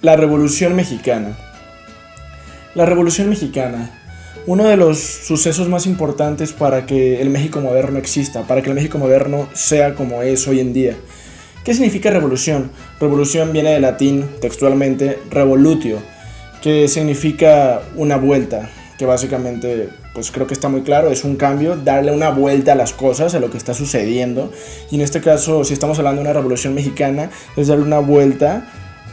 La Revolución Mexicana. La Revolución Mexicana. Uno de los sucesos más importantes para que el México moderno exista, para que el México moderno sea como es hoy en día. ¿Qué significa revolución? Revolución viene del latín, textualmente, revolutio, que significa una vuelta, que básicamente, pues creo que está muy claro, es un cambio, darle una vuelta a las cosas, a lo que está sucediendo. Y en este caso, si estamos hablando de una revolución mexicana, es darle una vuelta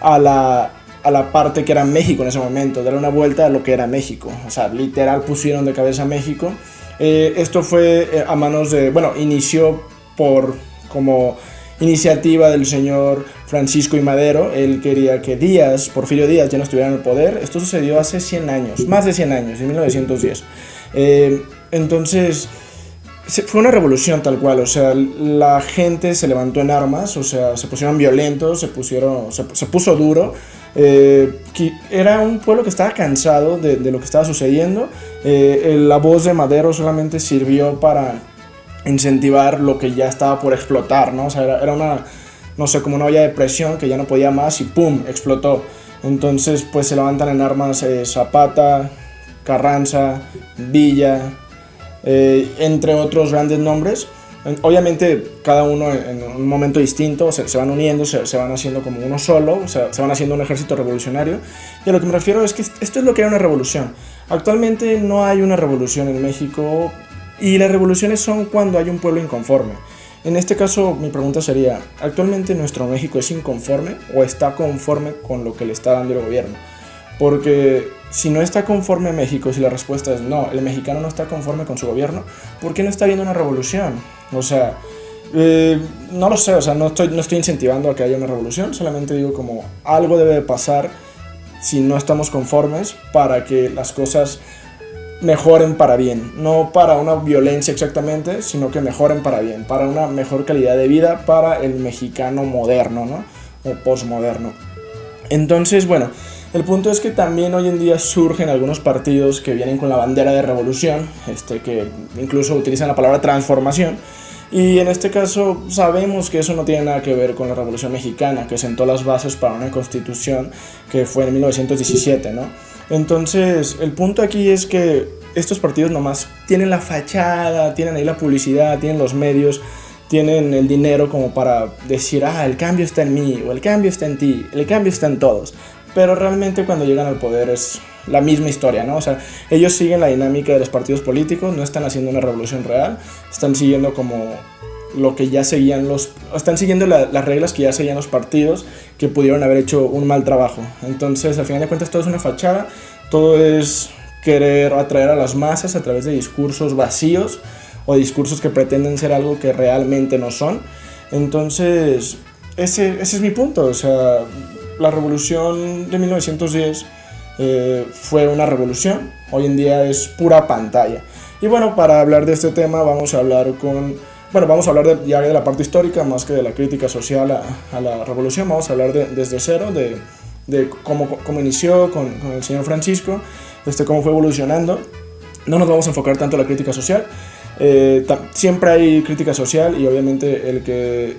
a la, a la parte que era México en ese momento, darle una vuelta a lo que era México. O sea, literal pusieron de cabeza a México. Eh, esto fue eh, a manos de, bueno, inició por como iniciativa del señor Francisco y Madero. Él quería que Díaz, Porfirio Díaz, ya no estuviera en el poder. Esto sucedió hace 100 años, más de 100 años, en 1910. Eh, entonces, fue una revolución tal cual, o sea, la gente se levantó en armas, o sea, se pusieron violentos, se, pusieron, se, puso duro. Eh, era un pueblo que estaba cansado de, lo que estaba sucediendo. Eh, la voz de Madero solamente sirvió para incentivar lo que ya estaba por explotar, ¿no? O sea, era, una, no sé, como una olla de presión que ya no podía más y ¡pum! explotó. Entonces, pues se levantan en armas eh, Zapata, Carranza, Villa, eh, entre otros grandes nombres. Obviamente cada uno en un momento distinto se, se van uniendo, se, van haciendo como uno solo, se, se van haciendo un ejército revolucionario. Y a lo que me refiero es que esto es lo que era una revolución. Actualmente no hay una revolución en México y las revoluciones son cuando hay un pueblo inconforme. En este caso mi pregunta sería, ¿actualmente nuestro México es inconforme o está conforme con lo que le está dando el gobierno? Porque si no está conforme México, si la respuesta es no, el mexicano no está conforme con su gobierno, ¿por qué no está habiendo una revolución? O sea, eh, no lo sé, o sea, no estoy, no estoy incentivando a que haya una revolución, solamente digo como algo debe de pasar si no estamos conformes para que las cosas mejoren para bien, no para una violencia exactamente, sino que mejoren para bien, para una mejor calidad de vida para el mexicano moderno, ¿no? O postmoderno. Entonces, bueno, el punto es que también hoy en día surgen algunos partidos que vienen con la bandera de revolución, este, que incluso utilizan la palabra transformación. Y en este caso sabemos que eso no tiene nada que ver con la Revolución Mexicana, que sentó las bases para una constitución que fue en 1917, ¿no? Entonces, el punto aquí es que estos partidos nomás tienen la fachada, tienen ahí la publicidad, tienen los medios, tienen el dinero como para decir, ah, el cambio está en mí, o el cambio está en ti, el cambio está en todos pero realmente cuando llegan al poder es la misma historia, ¿no? O sea, ellos siguen la dinámica de los partidos políticos, no están haciendo una revolución real, están siguiendo como lo que ya seguían los... están siguiendo las reglas que ya seguían los partidos que pudieron haber hecho un mal trabajo. Entonces, al final de cuentas, todo es una fachada, todo es querer atraer a las masas a través de discursos vacíos o discursos que pretenden ser algo que realmente no son. Entonces, ese, ese es mi punto, o sea, la revolución de 1910 eh, fue una revolución, hoy en día es pura pantalla. Y bueno, para hablar de este tema vamos a hablar con, bueno, vamos a hablar de, ya de la parte histórica más que de la crítica social a, la revolución, vamos a hablar de, desde cero, de, cómo, cómo, inició con, con, el señor Francisco, este, cómo fue evolucionando. No nos vamos a enfocar tanto en la crítica social, eh, siempre hay crítica social y obviamente el que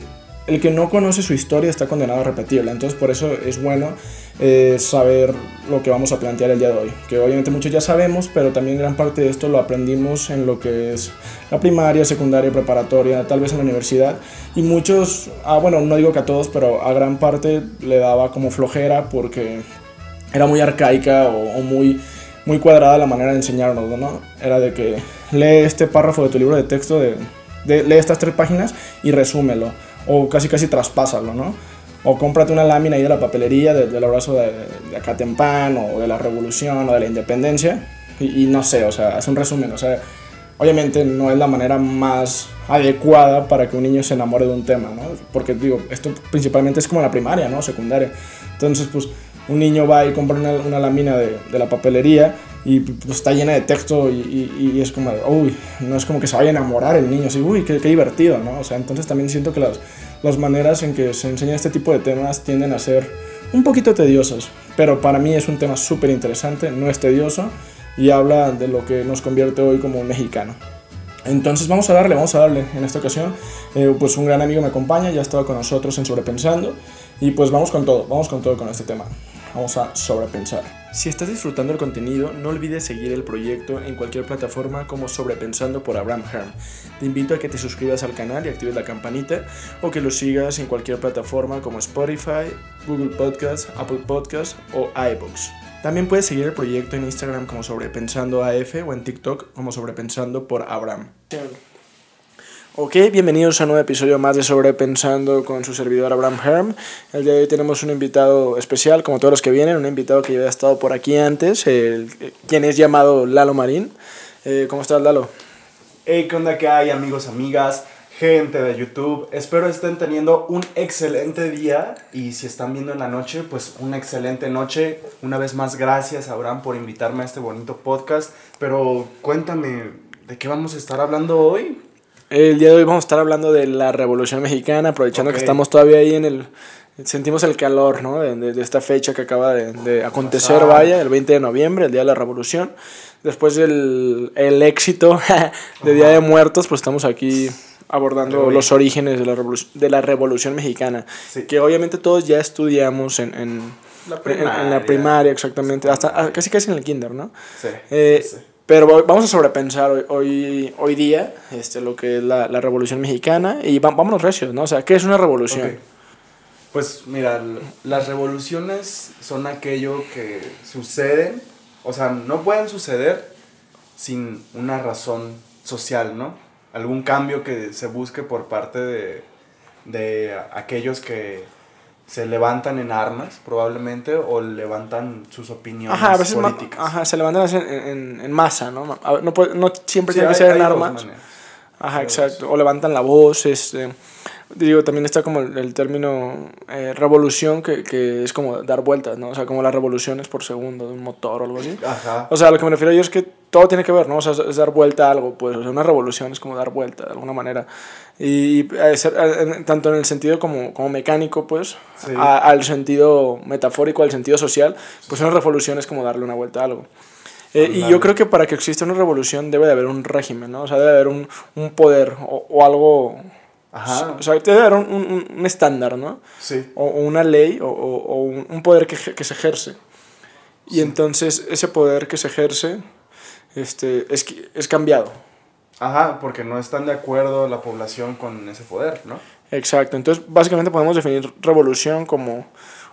el que no conoce su historia está condenado a repetirla. Entonces por eso es bueno eh, saber lo que vamos a plantear el día de hoy. Que obviamente muchos ya sabemos, pero también gran parte de esto lo aprendimos en lo que es la primaria, secundaria, preparatoria, tal vez en la universidad. Y muchos, ah, bueno, no digo que a todos, pero a gran parte le daba como flojera porque era muy arcaica o, muy, muy cuadrada la manera de enseñarnos, ¿no? Era de que lee este párrafo de tu libro de texto, de, lee estas tres páginas y resúmelo o casi casi traspásalo, ¿no? O cómprate una lámina ahí de la papelería del abrazo de, de Acatempan o de la Revolución o de la Independencia y, no sé, o sea, es un resumen, o sea, obviamente no es la manera más adecuada para que un niño se enamore de un tema, ¿no? Porque digo, esto principalmente es como la primaria, ¿no? Secundaria. Entonces, pues un niño va y compra una, una lámina de, de, la papelería y pues, está llena de texto y, y, es como, uy, no es como que se vaya a enamorar el niño, así, uy, qué, qué, divertido, ¿no? O sea, entonces también siento que las, las maneras en que se enseña este tipo de temas tienden a ser un poquito tediosas, pero para mí es un tema súper interesante, no es tedioso y habla de lo que nos convierte hoy como un mexicano. Entonces vamos a darle, vamos a darle en esta ocasión. Eh, pues un gran amigo me acompaña, ya estaba con nosotros en Sobrepensando. Y pues vamos con todo, vamos con todo con este tema. Vamos a sobrepensar. Si estás disfrutando el contenido, no olvides seguir el proyecto en cualquier plataforma como Sobrepensando por Abraham Herm. Te invito a que te suscribas al canal y actives la campanita o que lo sigas en cualquier plataforma como Spotify, Google Podcast, Apple Podcast o iBooks. También puedes seguir el proyecto en Instagram como Sobrepensando AF o en TikTok como Sobrepensando por Abraham. Ok, bienvenidos a un nuevo episodio más de Sobrepensando con su servidor Abraham Herm. El día de hoy tenemos un invitado especial, como todos los que vienen, un invitado que ya había estado por aquí antes, el, quien es llamado Lalo Marín. Eh, ¿Cómo estás, Lalo? Hey, ¿qué onda que hay, amigos, amigas, gente de YouTube? Espero estén teniendo un excelente día y si están viendo en la noche, pues una excelente noche. Una vez más, gracias, Abraham, por invitarme a este bonito podcast. Pero cuéntame, ¿de qué vamos a estar hablando hoy? El día de hoy vamos a estar hablando de la Revolución Mexicana, aprovechando que estamos todavía ahí en el... Sentimos el calor, ¿no? De, de, esta fecha que acaba de, de acontecer, vaya, el 20 de noviembre, el Día de la Revolución. Después del el éxito de Día de Muertos, pues estamos aquí abordando los orígenes de la, Revolución, de la Revolución Mexicana. Sí. Que obviamente todos ya estudiamos en, en, la, primaria. En, en la primaria, exactamente. Hasta ah, casi casi en el kinder, ¿no? Sí. Eh, sí. Pero vamos a sobrepensar hoy, hoy, hoy día este, lo que es la, la Revolución Mexicana y va, vámonos recios, ¿no? O sea, ¿qué es una revolución? Pues mira, las revoluciones son aquello que suceden, o sea, no pueden suceder sin una razón social, ¿no? Algún cambio que se busque por parte de, de aquellos que se levantan en armas, probablemente, o levantan sus opiniones ajá, a veces políticas. ajá, se levantan en, en, en masa, ¿no? No, puede, no siempre sí, tiene que ser en armas. Ajá, exacto. O levantan la voz, este... Digo, también está como el, el término eh, revolución, que, que, es como dar vueltas, ¿no? O sea, como las revoluciones por segundo de un motor o algo así. Ajá. O sea, lo que me refiero yo es que todo tiene que ver, ¿no? O sea, es dar vuelta a algo, pues. O sea, una revolución es como dar vuelta, de alguna manera. Y ser, tanto en el sentido como, como mecánico, pues, sí. a, al sentido metafórico, al sentido social, pues una revolución es como darle una vuelta a algo. Eh, y yo creo que para que exista una revolución debe de haber un régimen, ¿no? O sea, debe de haber un, un poder o, o algo Ajá. O sea, debe haber un, un, un, estándar, ¿no? Sí. O, o una ley o, o un poder que, que, se ejerce. Y sí. entonces ese poder que se ejerce este, es, es cambiado. Ajá, porque no están de acuerdo la población con ese poder, ¿no? Exacto. Entonces, básicamente podemos definir revolución como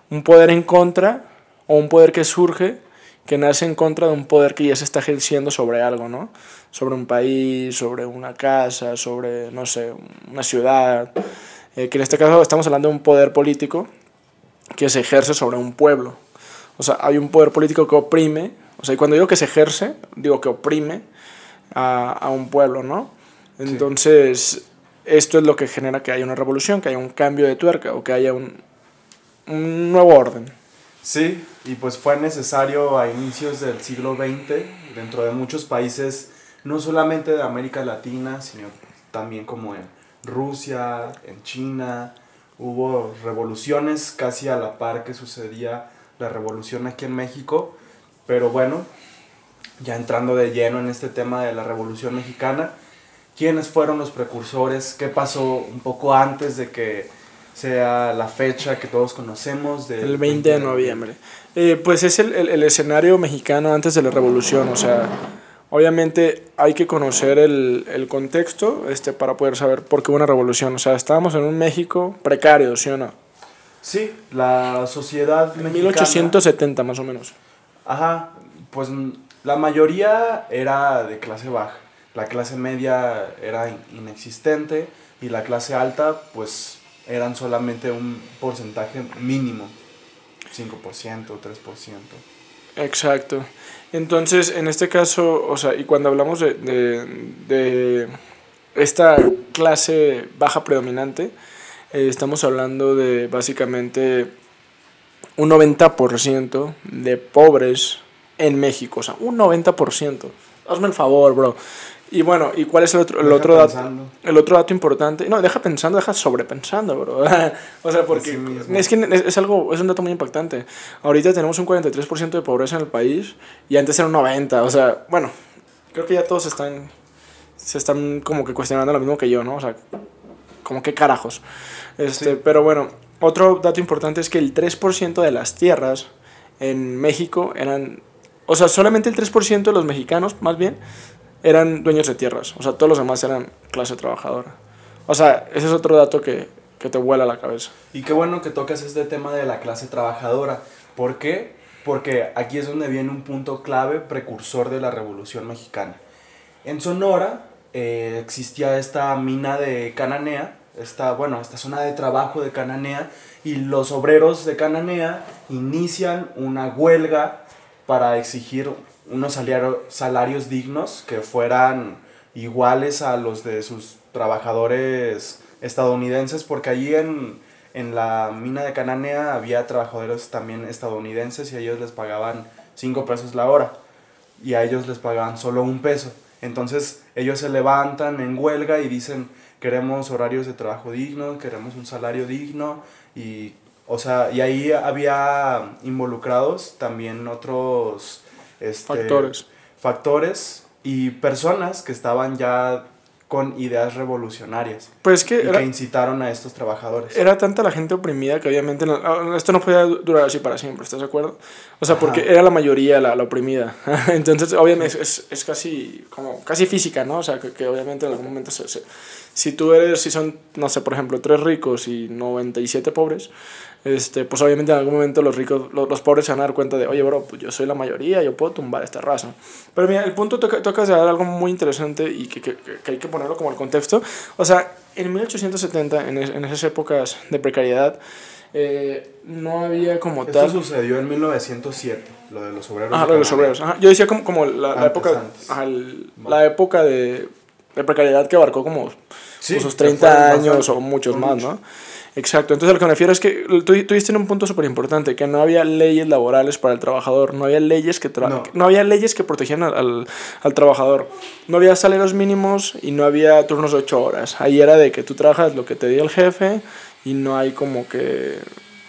un poder en contra o un poder que surge que nace en contra de un poder que ya se está ejerciendo sobre algo, ¿no? Sobre un país, sobre una casa, sobre, no sé, una ciudad. Eh, que en este caso estamos hablando de un poder político que se ejerce sobre un pueblo. O sea, hay un poder político que oprime, o sea, y cuando digo que se ejerce, digo que oprime a, a un pueblo, ¿no? Entonces, sí. esto es lo que genera que haya una revolución, que haya un cambio de tuerca o que haya un, un nuevo orden. Sí, y pues fue necesario a inicios del siglo XX, dentro de muchos países, no solamente de América Latina, sino también como en Rusia, en China, hubo revoluciones casi a la par que sucedía la revolución aquí en México, pero bueno, ya entrando de lleno en este tema de la revolución mexicana, ¿quiénes fueron los precursores? ¿Qué pasó un poco antes de que sea la fecha que todos conocemos del el 20 de noviembre. Eh, pues es el, el, el, escenario mexicano antes de la revolución, o sea, obviamente hay que conocer el, el contexto este, para poder saber por qué hubo una revolución, o sea, estábamos en un México precario, ¿sí o no? Sí, la sociedad mexicana... 1870 más o menos. Ajá, pues la mayoría era de clase baja, la clase media era inexistente y la clase alta pues eran solamente un porcentaje mínimo, 5%, 3%. Exacto. Entonces, en este caso, o sea, y cuando hablamos de, de, de esta clase baja predominante, eh, estamos hablando de básicamente un 90% de pobres en México, o sea, un 90%. Hazme el favor, bro. Y bueno, ¿y cuál es el otro, el otro dato? El otro dato importante. No, deja pensando, deja sobrepensando, bro. o sea, porque es que es, es, algo, es un dato muy impactante. Ahorita tenemos un 43% de pobreza en el país y antes era un 90%. O sea, bueno, creo que ya todos están, se están como que cuestionando lo mismo que yo, ¿no? O sea, como que carajos. Este, sí. Pero bueno, otro dato importante es que el 3% de las tierras en México eran, o sea, solamente el 3% de los mexicanos, más bien, eran dueños de tierras. O sea, todos los demás eran clase trabajadora. O sea, ese es otro dato que, que te vuela la cabeza. Y qué bueno que tocas este tema de la clase trabajadora. ¿Por qué? Porque aquí es donde viene un punto clave precursor de la Revolución Mexicana. En Sonora eh, existía esta mina de Cananea, esta, bueno, esta zona de trabajo de Cananea, y los obreros de Cananea inician una huelga para exigir unos salarios dignos que fueran iguales a los de sus trabajadores estadounidenses, porque allí en, en la mina de Cananea había trabajadores también estadounidenses y a ellos les pagaban 5 pesos la hora y a ellos les pagaban solo un peso. Entonces ellos se levantan en huelga y dicen queremos horarios de trabajo dignos, queremos un salario digno y o sea, y ahí había involucrados también otros este, factores. factores y personas que estaban ya con ideas revolucionarias. Pues que, y que incitaron a estos trabajadores. Era tanta la gente oprimida que obviamente ah, esto no podía durar así para siempre, ¿estás de acuerdo? O sea, porque era la mayoría la, la oprimida. Entonces, obviamente es, es, casi como casi física, ¿no? O sea, que, que obviamente en algún momento se, se, si tú eres, si son, no sé, por ejemplo, tres ricos y 97 pobres, este, pues obviamente en algún momento los ricos, los, los, pobres se van a dar cuenta de, oye, bro, pues yo soy la mayoría, yo puedo tumbar esta raza. Pero mira, el punto toca, tocas de dar algo muy interesante y que, que, que, hay que ponerlo como el contexto. O sea, en 1870, en, es, en esas épocas de precariedad, eh, no había como Esto tal... Esto sucedió en 1907, lo de los obreros. Ajá, lo de los obreros. Ajá. Yo decía como, como la, antes, la época, ajá, el, la época de, de, precariedad que abarcó como sí, esos 30 años o muchos más, mucho. ¿no? Exacto, entonces a lo que me refiero es que tú, tú diste en un punto súper importante, que no había leyes laborales para el trabajador, no había leyes que, no. no. había leyes que protegían al, al, al, trabajador, no había salarios mínimos y no había turnos de 8 horas, ahí era de que tú trabajas lo que te dio el jefe y no hay como que...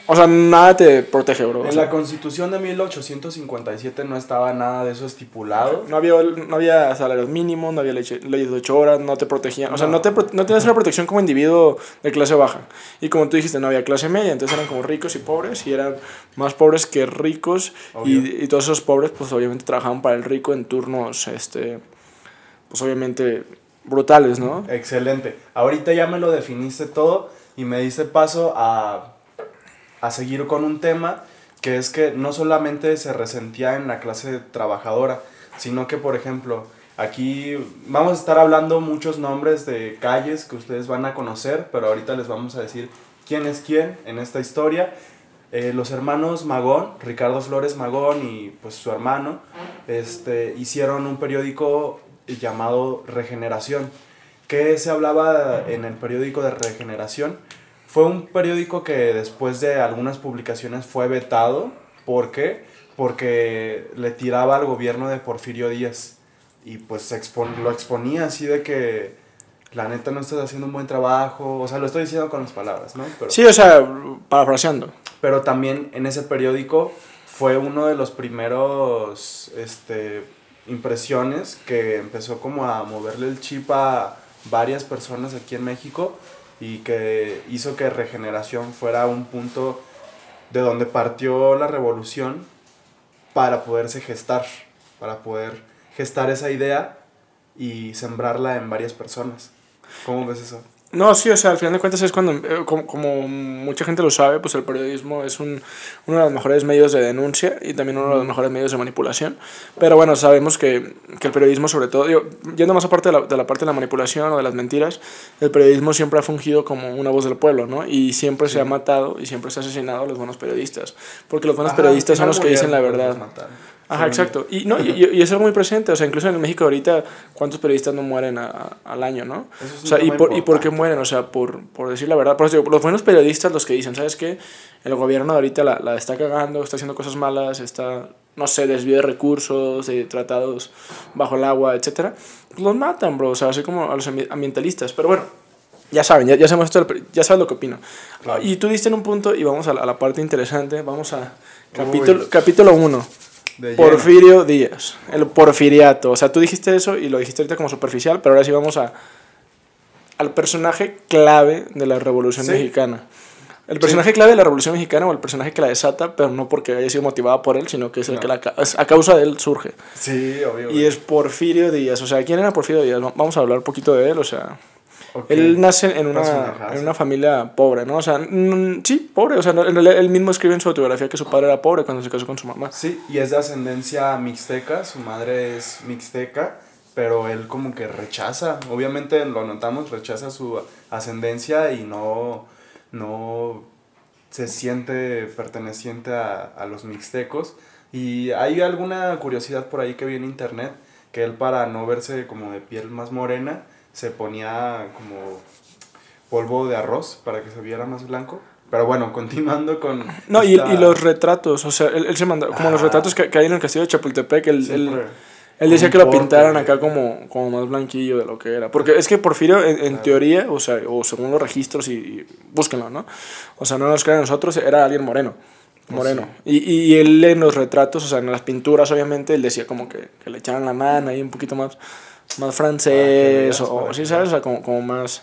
O sea, nada te protege, bro. En o sea, la constitución de 1857 no estaba nada de eso estipulado. No había, no había salarios mínimos, no había leyes de 8 horas, no te protegían. O sea, no, te, no tenías una protección como individuo de clase baja. Y como tú dijiste, no había clase media, entonces eran como ricos y pobres, y eran más pobres que ricos. Y, y, todos esos pobres, pues obviamente trabajaban para el rico en turnos, este, pues obviamente brutales, ¿no? Excelente. Ahorita ya me lo definiste todo y me diste paso a a seguir con un tema que es que no solamente se resentía en la clase trabajadora, sino que, por ejemplo, aquí vamos a estar hablando muchos nombres de calles que ustedes van a conocer, pero ahorita les vamos a decir quién es quién en esta historia. Eh, los hermanos Magón, Ricardo Flores Magón y pues su hermano, este, hicieron un periódico llamado Regeneración. ¿Qué se hablaba en el periódico de Regeneración? Fue un periódico que después de algunas publicaciones fue vetado. ¿Por qué? Porque le tiraba al gobierno de Porfirio Díaz. Y pues expon lo exponía así de que la neta no estás haciendo un buen trabajo. O sea, lo estoy diciendo con las palabras, ¿no? Pero, sí, o sea, parafraseando. Pero también en ese periódico fue uno de los primeros este, impresiones que empezó como a moverle el chip a varias personas aquí en México y que hizo que regeneración fuera un punto de donde partió la revolución para poderse gestar, para poder gestar esa idea y sembrarla en varias personas. ¿Cómo ves eso? No, sí, o sea, al final de cuentas es cuando, eh, como, como, mucha gente lo sabe, pues el periodismo es un, uno de los mejores medios de denuncia y también uno de los mejores medios de manipulación. Pero bueno, sabemos que, que el periodismo, sobre todo, yo, yendo más aparte de la, de la parte de la manipulación o de las mentiras, el periodismo siempre ha fungido como una voz del pueblo, ¿no? Y siempre sí. se ha matado y siempre se ha asesinado a los buenos periodistas. Porque los buenos Ajá, periodistas son los que dicen la verdad. Ajá, exacto. Y, no, y, y, es algo muy presente. O sea, incluso en México ahorita, ¿cuántos periodistas no mueren a, a, al año, no? o sea, y por, ¿y por qué mueren? O sea, por, por decir la verdad. Por eso, los buenos periodistas, los que dicen, ¿sabes qué? El gobierno de ahorita la, la está cagando, está haciendo cosas malas, está, no sé, desvío de recursos, de tratados bajo el agua, etcétera. Pues los matan, bro. O sea, así como a los ambientalistas. Pero bueno, ya saben, ya, ya, sabemos esto, ya saben lo que opino. Claro. Y tú diste en un punto, y vamos a la, a la parte interesante, vamos a capítulo 1. Capítulo. Porfirio Díaz, el porfiriato. O sea, tú dijiste eso y lo dijiste ahorita como superficial, pero ahora sí vamos a, al personaje clave de la Revolución sí. Mexicana. El personaje clave de la Revolución Mexicana o el personaje que la desata, pero no porque haya sido motivada por él, sino que es el que la, a causa de él surge. Sí, obvio. Y es Porfirio Díaz. O sea, ¿quién era Porfirio Díaz? Vamos a hablar un poquito de él, o sea... Él nace en una, en una familia pobre, ¿no? O sea, sí, pobre. O sea, él mismo escribe en su autobiografía que su padre era pobre cuando se casó con su mamá. Sí, y es de ascendencia mixteca, su madre es mixteca, pero él como que rechaza, obviamente lo notamos, rechaza su ascendencia y no, no se siente perteneciente a, a los mixtecos. Y hay alguna curiosidad por ahí que vi en internet, que él para no verse como de piel más morena, se ponía como polvo de arroz para que se viera más blanco. Pero bueno, continuando con... No, y, y, los retratos, o sea, él, se mandó, como los ah. retratos que, que, hay en el castillo de Chapultepec, él, él, decía que lo pintaran acá como, como más blanquillo de lo que era. Porque es que Porfirio, en, teoría, o sea, o según los registros, y, búsquenlo, ¿no? O sea, no nos crean nosotros, era alguien moreno. Pues moreno. Y, y, él en los retratos, o sea, en las pinturas, obviamente, él decía como que, que le echaran la mano ahí un poquito más más francés, o, sí, ¿sabes? O sea, como, como más,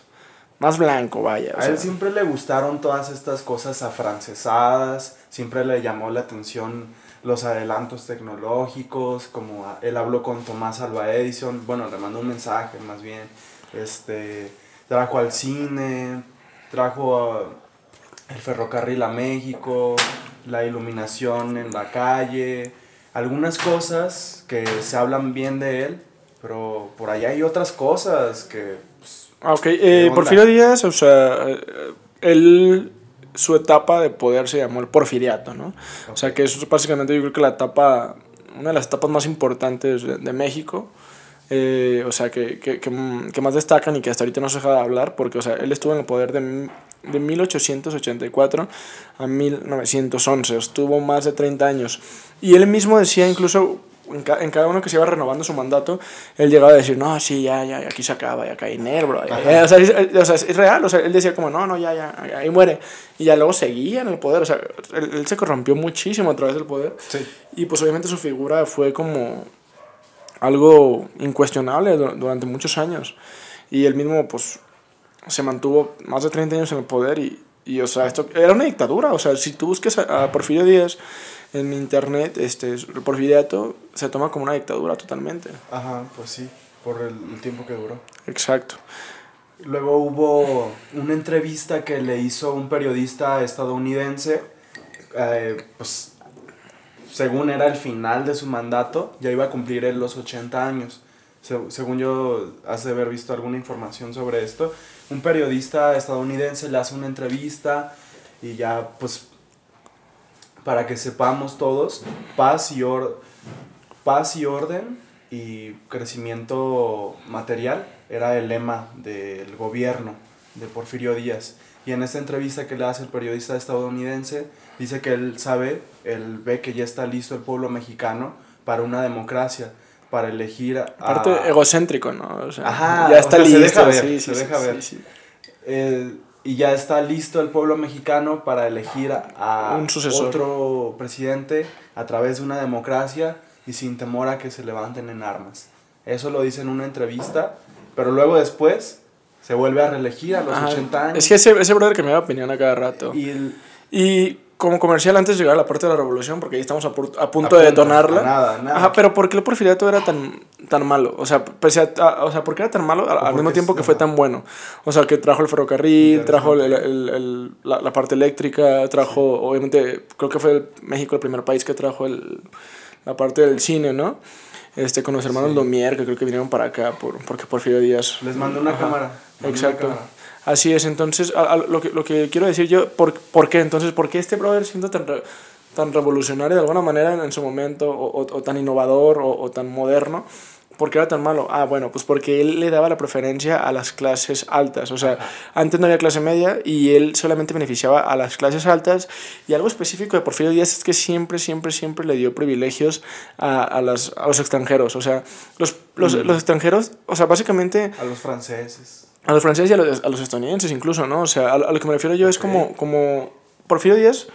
más blanco, vaya. a él siempre le gustaron todas estas cosas afrancesadas, siempre le llamó la atención los adelantos tecnológicos, como él habló con Tomás Alba Edison, bueno, le mandó un mensaje más bien, este, trajo al cine, trajo el ferrocarril a México, la iluminación en la calle, algunas cosas que se hablan bien de él, pero por allá hay otras cosas que... Pues, ah, ok. Eh, Porfirio Díaz, o sea, él, su etapa de poder se llamó el porfiriato, ¿no? O sea, que eso es básicamente yo creo que la etapa, una de las etapas más importantes de, México. Eh, o sea, que, que, que, más destacan y que hasta ahorita no se deja de hablar, porque, o sea, él estuvo en el poder de, de 1884 a 1911, estuvo más de 30 años. Y él mismo decía incluso en, cada uno que se iba renovando su mandato, él llegaba a decir, no, sí, ya, ya, aquí se acaba, ya cae bro. o, sea, es, real, o sea, él decía como, no, no, ya, ya, ahí muere. Y ya luego seguía en el poder, o sea, él, se corrompió muchísimo a través del poder. Sí. Y pues obviamente su figura fue como algo incuestionable durante muchos años. Y él mismo, pues, se mantuvo más de 30 años en el poder y, y o sea, esto era una dictadura. O sea, si tú buscas a Porfirio Díaz en internet, este, Porfiriato se toma como una dictadura totalmente. Ajá, pues sí, por el, tiempo que duró. Exacto. Luego hubo una entrevista que le hizo un periodista estadounidense, eh, pues según era el final de su mandato, ya iba a cumplir él los 80 años. según yo, hace haber visto alguna información sobre esto, un periodista estadounidense le hace una entrevista y ya pues para que sepamos todos, paz y, paz y orden y crecimiento material era el lema del gobierno de Porfirio Díaz. Y en esta entrevista que le hace el periodista estadounidense, dice que él sabe, él ve que ya está listo el pueblo mexicano para una democracia, para elegir a... Aparte egocéntrico, ¿no? Ajá, ya está listo. Se deja ver, sí, se deja ver. Eh, y ya está listo el pueblo mexicano para elegir a, un otro presidente a través de una democracia y sin temor a que se levanten en armas. Eso lo dice en una entrevista, pero luego después se vuelve a reelegir a los 80 años. Es que ese, ese brother que me da opinión a cada rato. Y, y como comercial antes de llegar a la parte de la revolución, porque ahí estamos a, punto, de detonarla. Nada, nada. Ajá, pero ¿por qué el porfiriato era tan, tan malo? O sea, pese a, o sea, ¿por qué era tan malo al, mismo tiempo que fue tan bueno? O sea, que trajo el ferrocarril, trajo el, el, la, la, parte eléctrica, trajo, obviamente, creo que fue México el primer país que trajo la parte del cine, ¿no? Este, con los hermanos sí. Domier, que creo que vinieron para acá, por, porque Porfirio Díaz. Les mandó una cámara. Exacto. Así es, entonces, lo, que, lo que quiero decir yo, ¿por, ¿por qué? Entonces, ¿por qué este brother siendo tan, tan revolucionario de alguna manera en, su momento, o, o, tan innovador, o, o, tan moderno? ¿Por qué era tan malo? Ah, bueno, pues porque él le daba la preferencia a las clases altas. O sea, antes no había clase media y él solamente beneficiaba a las clases altas. Y algo específico de Porfirio Díaz es que siempre, siempre, siempre le dio privilegios a, a, las, a los extranjeros. O sea, los, los, mm. los extranjeros, o sea, básicamente... A los franceses a los franceses y a los, a los estadounidenses incluso, ¿no? O sea, a, lo que me refiero yo es como, como Porfirio Díaz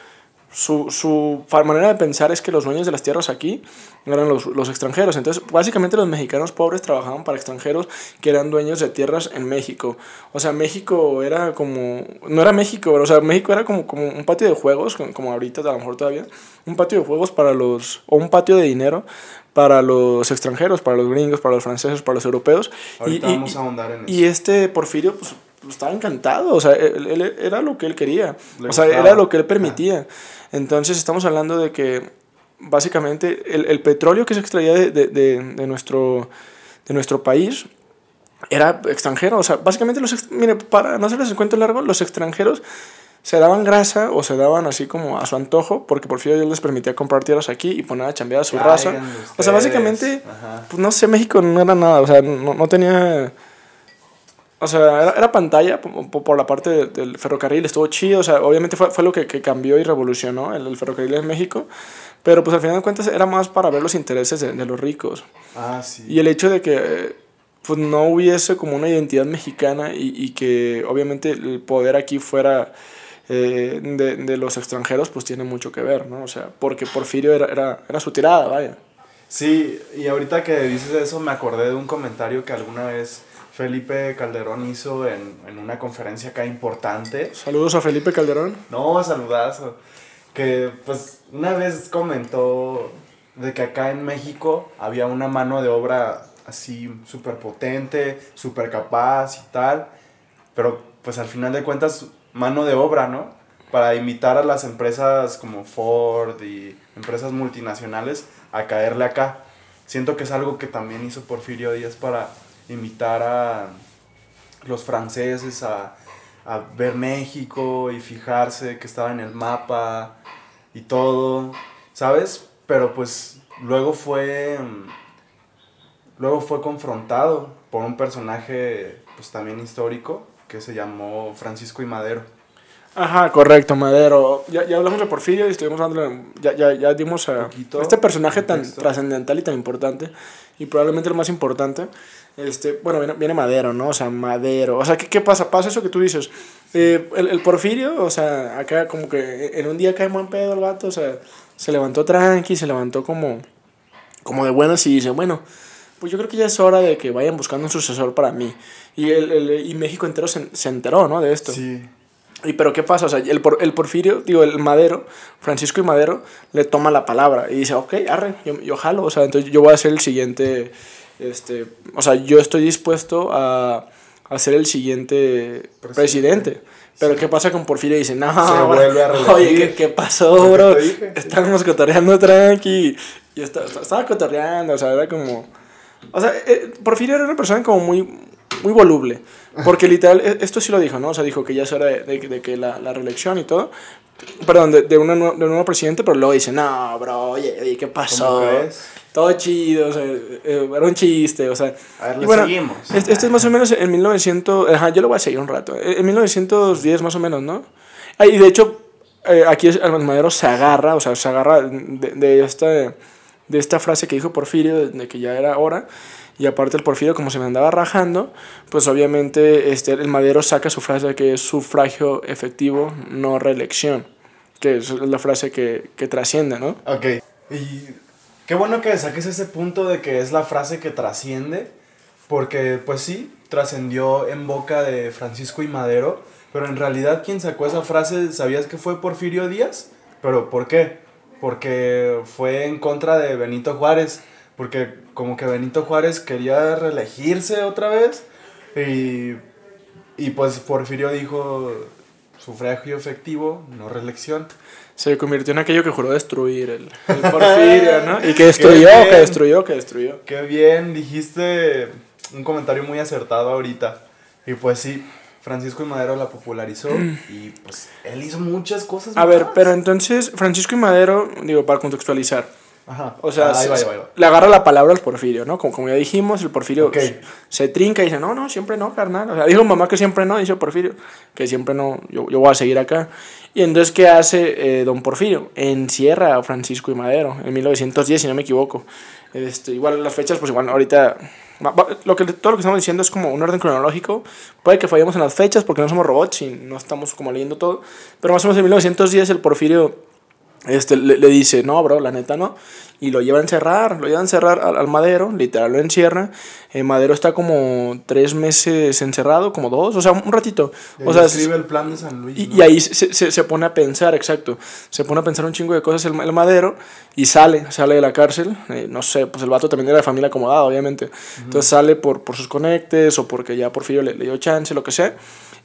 su, su manera de pensar es que los dueños de las tierras aquí eran los, los extranjeros. Entonces, básicamente los mexicanos pobres trabajaban para extranjeros que eran dueños de tierras en México. O sea, México era como... No era México, o sea, México era como, como un patio de juegos, como, ahorita a lo mejor todavía. Un patio de juegos para los... o un patio de dinero para los extranjeros, para los gringos, para los franceses, para los europeos. Ahorita vamos a ahondar en y eso. este Porfirio, pues, estaba encantado, o sea, él, él- era lo que él quería, Le o sea, gustaba. era lo que él permitía. Entonces estamos hablando de que básicamente el, el petróleo que se extraía de, de, de, de nuestro, de nuestro país era extranjero, o sea, básicamente los, mire, para no hacerles el cuento largo, los extranjeros se daban grasa o se daban así como a su antojo, porque Porfirio Díaz les permitía comprar tierras aquí y poner a chambear a su raza. O sea, básicamente, Ajá. pues no sé, México no era nada, o sea, no, no tenía... O sea, era, era pantalla po- po- por, la parte de- del ferrocarril, estuvo chido, o sea, obviamente fue, fue lo que, que cambió y revolucionó el, el ferrocarril en México, pero pues al final de cuentas era más para ver los intereses de, de los ricos. Ah, sí. Y el hecho de que pues no hubiese como una identidad mexicana y, y que obviamente el poder aquí fuera eh, de, de los extranjeros, pues tiene mucho que ver, ¿no? O sea, porque Porfirio era, era, era su tirada, vaya. Sí, y ahorita que dices eso me acordé de un comentario que alguna vez Felipe Calderón hizo en, en una conferencia acá importante. Saludos a Felipe Calderón. No, saludazo. Que pues una vez comentó de que acá en México había una mano de obra así súper potente, súper capaz y tal. Pero pues al final de cuentas mano de obra, ¿no? Para invitar a las empresas como Ford y empresas multinacionales a caerle acá. Siento que es algo que también hizo Porfirio Díaz para invitar a los franceses a, a ver México y fijarse que estaba en el mapa y todo, ¿sabes? Pero pues luego fue luego fue confrontado por un personaje pues también histórico que se llamó Francisco y Madero. Ajá, correcto, Madero. Ya, ya hablamos de Porfirio y estuvimos dándole, ya, ya, ya dimos a este personaje tan trascendental y tan importante, y probablemente el más importante. Este, bueno, viene, viene Madero, ¿no? O sea, Madero. O sea, ¿qué, qué pasa? Pasa eso que tú dices. Eh, el, el Porfirio, o sea, acá como que en un día cae buen pedo el vato, o sea, se levantó tranqui, se levantó como, como de buenas y dice, bueno, pues yo creo que ya es hora de que vayan buscando un sucesor para mí. Y, el, el- y México entero se, se enteró, ¿no? De esto. Sí. ¿Y pero qué pasa? O sea, el, por- el Porfirio, digo, el Madero, Francisco y Madero, le toma la palabra y dice, ok, arre, yo, yo jalo, o sea, entonces yo voy a ser el siguiente, este, o sea, yo estoy dispuesto a, a ser el siguiente presidente. Presidente. Pero ¿qué pasa con Porfirio? Dice, no, Se vuelve a oye, ¿qué, qué pasó, bro? Estábamos cotorreando tranqui. Y esta- estaba cotorreando, o sea, era como... O sea, eh, Porfirio era una persona como muy, muy voluble. Porque literal, eh, esto sí lo dijo, ¿no? O sea, dijo que ya es hora de, de- de que la, la reelección y todo. Perdón, de, de, una, de un nuevo presidente, pero luego dice, no, bro, oye, oye, ¿qué pasó? ¿Cómo crees? Todo chido, o sea, eh, era un chiste, o sea. A ver, y bueno, seguimos. Este, este es más o menos en 1900, ajá, yo lo voy a seguir un rato. En 1910 más o menos, ¿no? Y de hecho, eh, aquí el Madero se agarra, o sea, se agarra de, de esta, de esta frase que dijo Porfirio, de, de que ya era hora. Y aparte el Porfirio, como se me andaba rajando, pues obviamente este, el Madero saca su frase que es sufragio efectivo, no reelección. Que es la frase que, que trasciende, ¿no? Ok. Y qué bueno que saques ese punto de que es la frase que trasciende, porque pues sí, trascendió en boca de Francisco y Madero, pero en realidad quien sacó esa frase, ¿sabías que fue Porfirio Díaz? Pero ¿por qué? Porque fue en contra de Benito Juárez, porque como que Benito Juárez quería reelegirse otra vez y, y pues Porfirio dijo sufragio efectivo, no reelección. Se convirtió en aquello que juró destruir el, el Porfirio, ¿no? Y que destruyó, que destruyó, que destruyó. Qué bien, dijiste un comentario muy acertado ahorita. Y pues sí, Francisco y Madero la popularizó y pues él hizo muchas cosas. A ver, pero entonces Francisco y Madero, digo, para contextualizar, Ajá. o sea, Ah, ahí se- va, ahí va, ahí va. le agarra la palabra al Porfirio, ¿no? Como, como ya dijimos, el Porfirio Ok. se, trinca y dice, no, no, siempre no, carnal. O sea, dijo mamá que siempre no, dice Porfirio, que siempre no, yo, yo voy a seguir acá. Y entonces, ¿qué hace eh, don Porfirio? Encierra a Francisco y Madero en 1910, si no me equivoco. Este, igual las fechas, pues igual ahorita... Lo que, todo lo que estamos diciendo es como un orden cronológico. Puede que fallemos en las fechas porque no somos robots y no estamos como leyendo todo. Pero más o menos en 1910 el Porfirio este, le, le, dice, no, bro, la neta no. Y lo lleva a encerrar, lo lleva a encerrar al, al Madero, literal lo encierra. Eh, Madero está como tres meses encerrado, como dos, o sea, un ratito. Y o sea, escribe el plan de San Luis. y, ¿no? y ahí se, se, se pone a pensar, exacto. Se pone a pensar un chingo de cosas el, el Madero y sale, sale de la cárcel. Eh, no sé, pues el vato también era de familia acomodada, obviamente. Entonces sale por, por sus conectes o porque ya Porfirio le, le dio chance, lo que sea.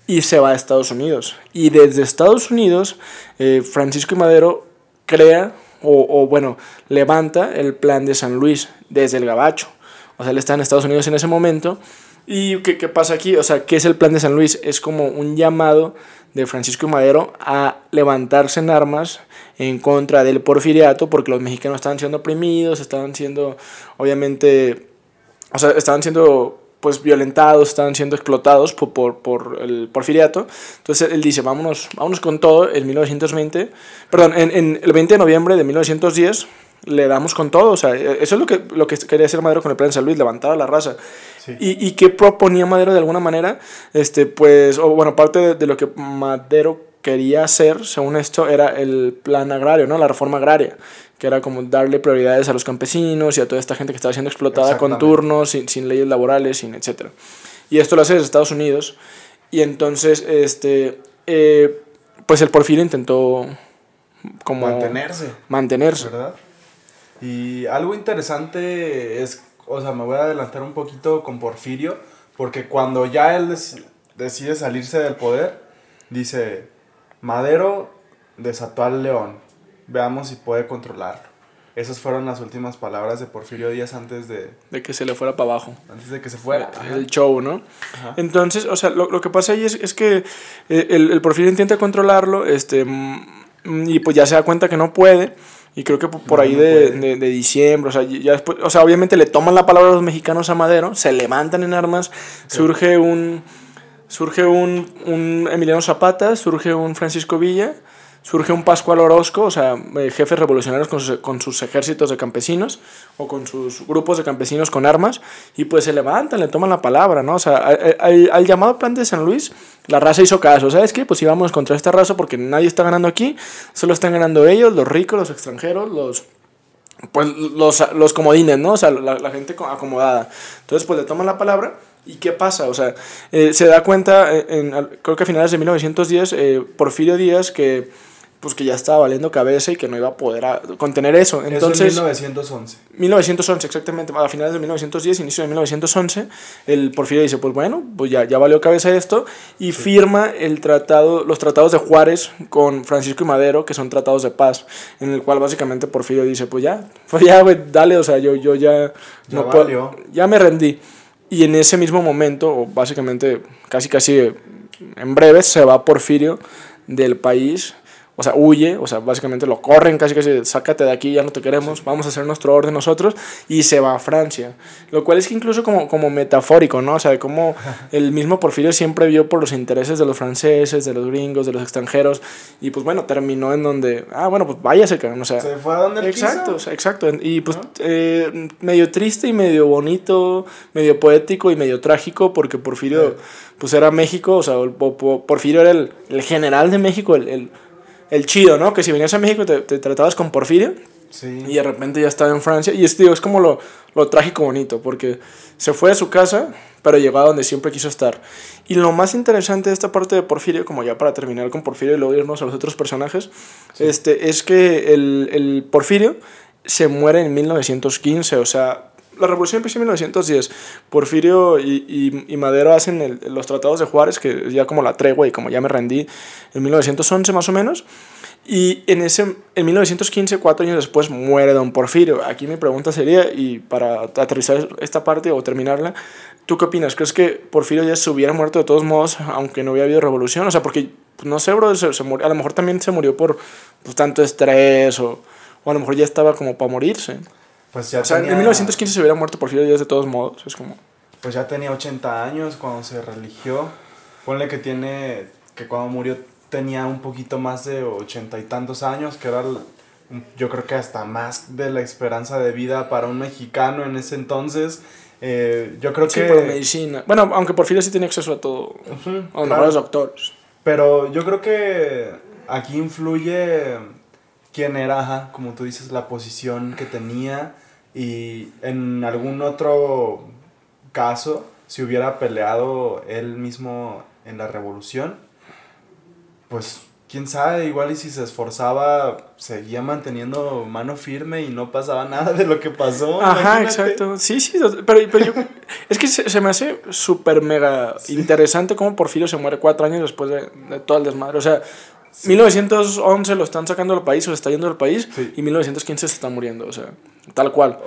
Y se va a Estados Unidos. Y desde Estados Unidos, eh, Francisco y Madero crea, o, bueno, levanta el plan de San Luis desde el Gabacho. O sea, él está en Estados Unidos en ese momento. ¿Y qué, qué pasa aquí? O sea, ¿qué es el plan de San Luis? Es como un llamado de Francisco Madero a levantarse en armas en contra del porfiriato, porque los mexicanos estaban siendo oprimidos, estaban siendo, obviamente, o sea, estaban siendo pues violentados, estaban siendo explotados por, por, por, el porfiriato. Entonces él dice, vámonos, vámonos con todo, en 1920, perdón, en, en, el 20 de noviembre de 1910 le damos con todo, o sea, eso es lo que, lo que quería hacer Madero con el plan de San Luis, levantar a la raza. Sí. ¿Y, ¿Y qué proponía Madero de alguna manera? Este, pues, o bueno, parte de, de lo que Madero quería hacer, según esto, era el plan agrario, ¿no? La reforma agraria, que era como darle prioridades a los campesinos y a toda esta gente que estaba siendo explotada con turnos, sin, sin leyes laborales, sin etc. Y esto lo hace desde Estados Unidos. Y entonces, este, eh, pues el Porfirio intentó como... Mantenerse. Mantenerse. ¿Verdad? Y algo interesante es, o sea, me voy a adelantar un poquito con Porfirio, porque cuando ya él decide salirse del poder, dice, Madero desató al león, veamos si puede controlarlo. Esas fueron las últimas palabras de Porfirio Díaz antes de... De que se le fuera para abajo. Antes de que se fuera. El show, ¿no? Ajá. Entonces, o sea, lo, lo, que pasa ahí es, es que el, el, Porfirio intenta controlarlo, este, y pues ya se da cuenta que no puede. Y creo que por no, ahí no de, de, de, diciembre, o sea, ya después, o sea, obviamente le toman la palabra a los mexicanos a Madero, se levantan en armas, surge un surge un, un, Emiliano Zapata, surge un Francisco Villa, surge un Pascual Orozco, o sea, eh, jefes revolucionarios con sus, con sus, ejércitos de campesinos o con sus grupos de campesinos con armas, y pues se levantan, le toman la palabra, ¿no? O sea, al, llamado plan de San Luis, la raza hizo caso, ¿sabes qué? Pues íbamos contra esta raza porque nadie está ganando aquí, solo están ganando ellos, los ricos, los extranjeros, los pues los, los comodines, ¿no? O sea, la, la gente acomodada. Entonces, pues le toman la palabra ¿Y qué pasa? O sea, eh, se da cuenta, en, en, creo que a finales de 1910, eh, Porfirio Díaz, que, pues que ya estaba valiendo cabeza y que no iba a poder a, contener eso. Entonces, eso en 1911. 1911, exactamente. A finales de 1910, inicio de 1911, el Porfirio dice, pues bueno, pues ya, ya valió cabeza esto, y sí. firma el tratado, los tratados de Juárez con Francisco y Madero, que son tratados de paz, en el cual básicamente Porfirio dice, pues ya, pues ya, dale, o sea, yo, yo ya... Ya no valió. Puedo, ya me rendí. Y en ese mismo momento, o básicamente casi casi en breve, se va Porfirio del país, o sea, huye, o sea, básicamente lo corren, casi casi, sácate de aquí, ya no te queremos, sí. vamos a hacer nuestro orden nosotros, y se va a Francia. Lo cual es que incluso como, como metafórico, ¿no? O sea, como el mismo Porfirio siempre vio por los intereses de los franceses, de los gringos, de los extranjeros, y pues bueno, terminó en donde, ah, bueno, pues váyase, o sea. Se fue a donde Exacto, quiso. exacto. Y pues ¿no? eh, medio triste y medio bonito, medio poético y medio trágico, porque Porfirio, sí. pues era México, o sea, Porfirio era el, el general de México, el, el el chido, ¿no? Que si venías a México te, te tratabas con Porfirio. Sí. Y de repente ya estaba en Francia. Y es, digo, es como lo, lo trágico bonito, porque se fue a su casa, pero llegó a donde siempre quiso estar. Y lo más interesante de esta parte de Porfirio, como ya para terminar con Porfirio y luego irnos a los otros personajes, sí. este, es que el, el Porfirio se muere en 1915, o sea, la revolución empezó en 1910. Porfirio y, y, y Madero hacen el, los tratados de Juárez, que ya como la tregua y como ya me rendí, en 1911 más o menos. Y en, ese, en 1915, cuatro años después, muere don Porfirio. Aquí mi pregunta sería, y para aterrizar esta parte o terminarla, ¿tú qué opinas? ¿Crees que Porfirio ya se hubiera muerto de todos modos, aunque no hubiera habido revolución? O sea, porque, pues, no sé, bro, se, se murió, a lo mejor también se murió por pues, tanto estrés o, o a lo mejor ya estaba como para morirse. Pues ya o sea, tenía, en 1915 se hubiera muerto Porfirio Díaz de todos modos. Es como. Pues ya tenía 80 años cuando se religió. Ponle que tiene. que cuando murió tenía un poquito más de 80 y tantos años, que era. Yo creo que hasta más de la esperanza de vida para un mexicano en ese entonces. Eh, yo creo sí, que. por medicina. Bueno, aunque Porfirio sí tenía acceso a todo. Uh -huh, a los doctores. Pero yo creo que aquí influye quién era, ajá, como tú dices, la posición que tenía y en algún otro caso, si hubiera peleado él mismo en la revolución, pues quién sabe, igual y si se esforzaba, seguía manteniendo mano firme y no pasaba nada de lo que pasó. Ajá, exacto. Sí, sí, pero, pero yo, es que se, me hace súper mega interesante cómo Porfirio se muere cuatro años después de, de todo el desmadre. O sea, 1911 lo están sacando del país o se está yendo del país y 1915 se está muriendo, o sea, tal cual.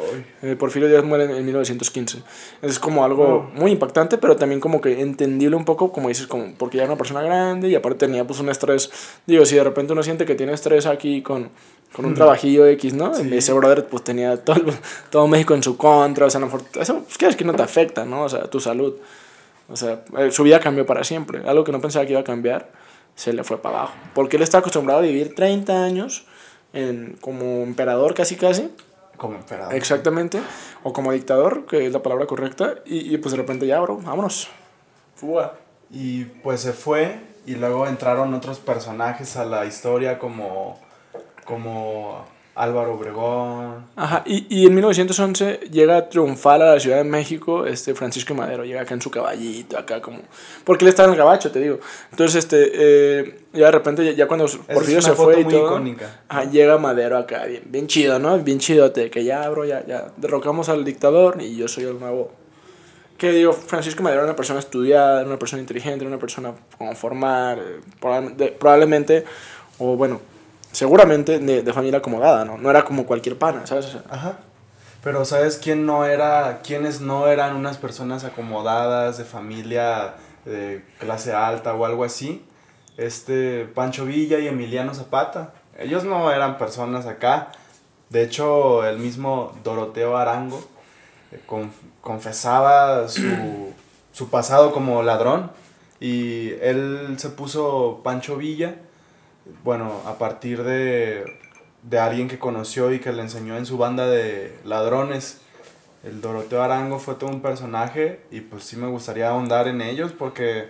Eh, Porfirio Díaz muere en, 1915. Es como algo muy impactante, pero también como que entendible un poco, como dices, como porque ya era una persona grande y aparte tenía pues un estrés. Digo, si de repente uno siente que tiene estrés aquí con, con un trabajillo X, ¿no? Ese brother pues tenía todo, todo México en su contra, o sea, no, eso pues, es que no te afecta, ¿no? O sea, tu salud. O sea, eh, su vida cambió para siempre, algo que no pensaba que iba a cambiar se le fue para abajo. Porque él está acostumbrado a vivir 30 años en, como emperador casi casi. Como emperador. Exactamente. O como dictador, que es la palabra correcta. Y, y pues de repente ya, bro, vámonos. Fuga. Y pues se fue y luego entraron otros personajes a la historia como, como Álvaro Obregón. Ajá, y, y, en 1911 llega triunfal a la Ciudad de México este Francisco Madero, llega acá en su caballito, acá como... Porque él estaba en el gabacho, te digo. Entonces, este, eh, ya de repente, ya, cuando Porfirio se fue y todo... Ajá, llega Madero acá, bien, bien chido, ¿no? Bien chidote, que ya, bro, ya, ya derrocamos al dictador y yo soy el nuevo... Que digo, Francisco Madero era una persona estudiada, una persona inteligente, una persona con formar, eh, probablemente, o bueno seguramente de, de, familia acomodada, ¿no? No era como cualquier pana, ¿sabes? Ajá. Pero ¿sabes quién no era, quiénes no eran unas personas acomodadas, de familia de clase alta o algo así? Este, Pancho Villa y Emiliano Zapata. Ellos no eran personas acá. De hecho, el mismo Doroteo Arango eh, confesaba su, su pasado como ladrón. Y él se puso Pancho Villa bueno, a partir de, de alguien que conoció y que le enseñó en su banda de ladrones. El Doroteo Arango fue todo un personaje y pues sí me gustaría ahondar en ellos porque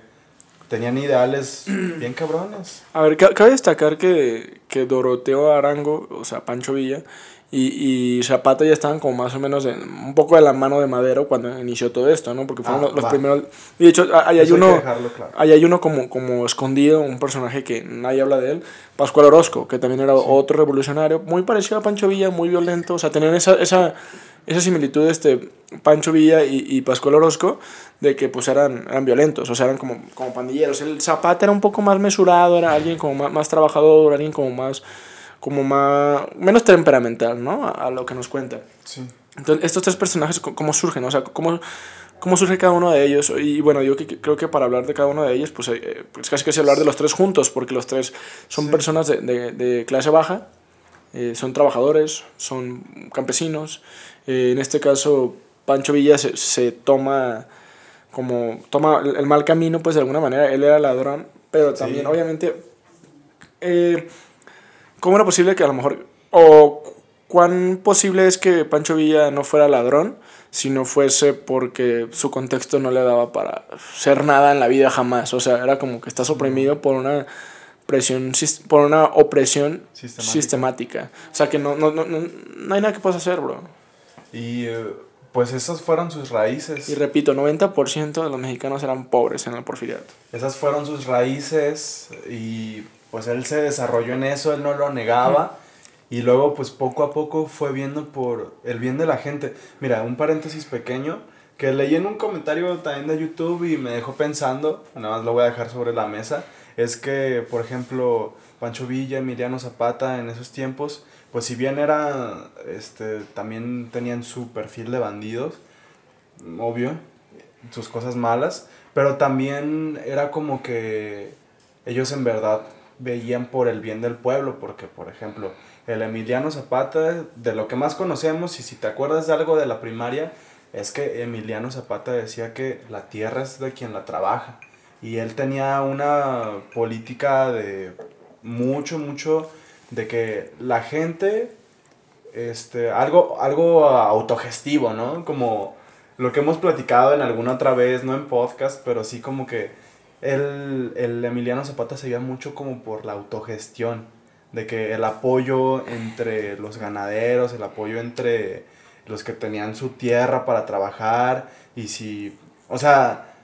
tenían ideales bien cabrones. A ver, cabe destacar que, que Doroteo Arango, o sea, Pancho Villa, y, y Zapata ya estaban como más o menos en, un poco de la mano de Madero cuando inició todo esto, ¿no? Porque fueron ah, los, primeros... Y de hecho, ahí hay uno, hay uno como, como escondido, un personaje que nadie habla de él, Pascual Orozco, que también era otro revolucionario, muy parecido a Pancho Villa, muy violento, o sea, tenían esa, esa, esa similitud, este, Pancho Villa y, y Pascual Orozco, de que pues eran, eran violentos, o sea, eran como, como pandilleros. El Zapata era un poco más mesurado, era alguien como más, más trabajador, alguien como más como más, menos temperamental, ¿no? A, lo que nos cuenta. Sí. Entonces, estos tres personajes, ¿cómo surgen? O sea, ¿cómo, cómo surge cada uno de ellos? Y bueno, yo creo que para hablar de cada uno de ellos, pues, eh, pues casi que es hablar de los tres juntos, porque los tres son personas de, de, de, clase baja, eh, son trabajadores, son campesinos. Eh, en este caso, Pancho Villa se, se, toma como, toma el mal camino, pues de alguna manera, él era ladrón, pero también, obviamente... ¿Cómo era posible que a lo mejor, o cuán posible es que Pancho Villa no fuera ladrón si no fuese porque su contexto no le daba para ser nada en la vida jamás? O sea, era como que estás oprimido por una presión, por una opresión sistemática. O sea, que no, no, no, no hay nada que puedas hacer, bro. Y eh, pues esas fueron sus raíces. Y repito, 90% de los mexicanos eran pobres en el porfiriato. Esas fueron sus raíces y pues él se desarrolló en eso, él no lo negaba. Y luego, pues poco a poco fue viendo por el bien de la gente. Mira, un paréntesis pequeño que leí en un comentario también de YouTube y me dejó pensando, nada más lo voy a dejar sobre la mesa, es que, por ejemplo, Pancho Villa, Emiliano Zapata en esos tiempos, pues si bien era, este, también tenían su perfil de bandidos, obvio, sus cosas malas, pero también era como que ellos en verdad veían por el bien del pueblo, porque por ejemplo, el Emiliano Zapata, de lo que más conocemos, y si te acuerdas de algo de la primaria, es que Emiliano Zapata decía que la tierra es de quien la trabaja. Y él tenía una política de mucho, mucho, de que la gente, este, algo, algo autogestivo, ¿no? Como lo que hemos platicado en alguna otra vez, no en podcast, pero sí como que el, el Emiliano Zapata se veía mucho como por la autogestión, de que el apoyo entre los ganaderos, el apoyo entre los que tenían su tierra para trabajar y si, o sea,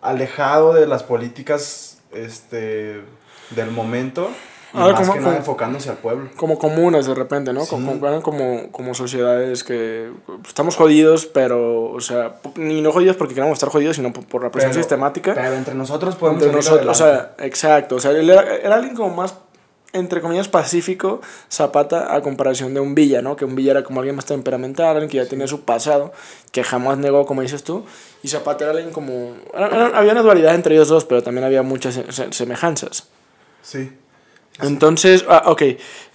alejado de las políticas este, del momento y más que nada enfocándose al pueblo. Como comunas de repente, ¿no? Como, como, como sociedades que estamos jodidos, pero, o sea, ni no jodidos porque queremos estar jodidos, sino por, la presión sistemática. Pero entre nosotros podemos entre nosotros, O sea, exacto. O sea, él era, era alguien como más entre comillas, pacífico Zapata a comparación de un Villa, ¿no? Que un Villa era como alguien más temperamental, alguien que ya tenía su pasado, que jamás negó, como dices tú, y Zapata era alguien como... había una dualidad entre ellos dos, pero también había muchas semejanzas. Sí. Entonces, ah, ok,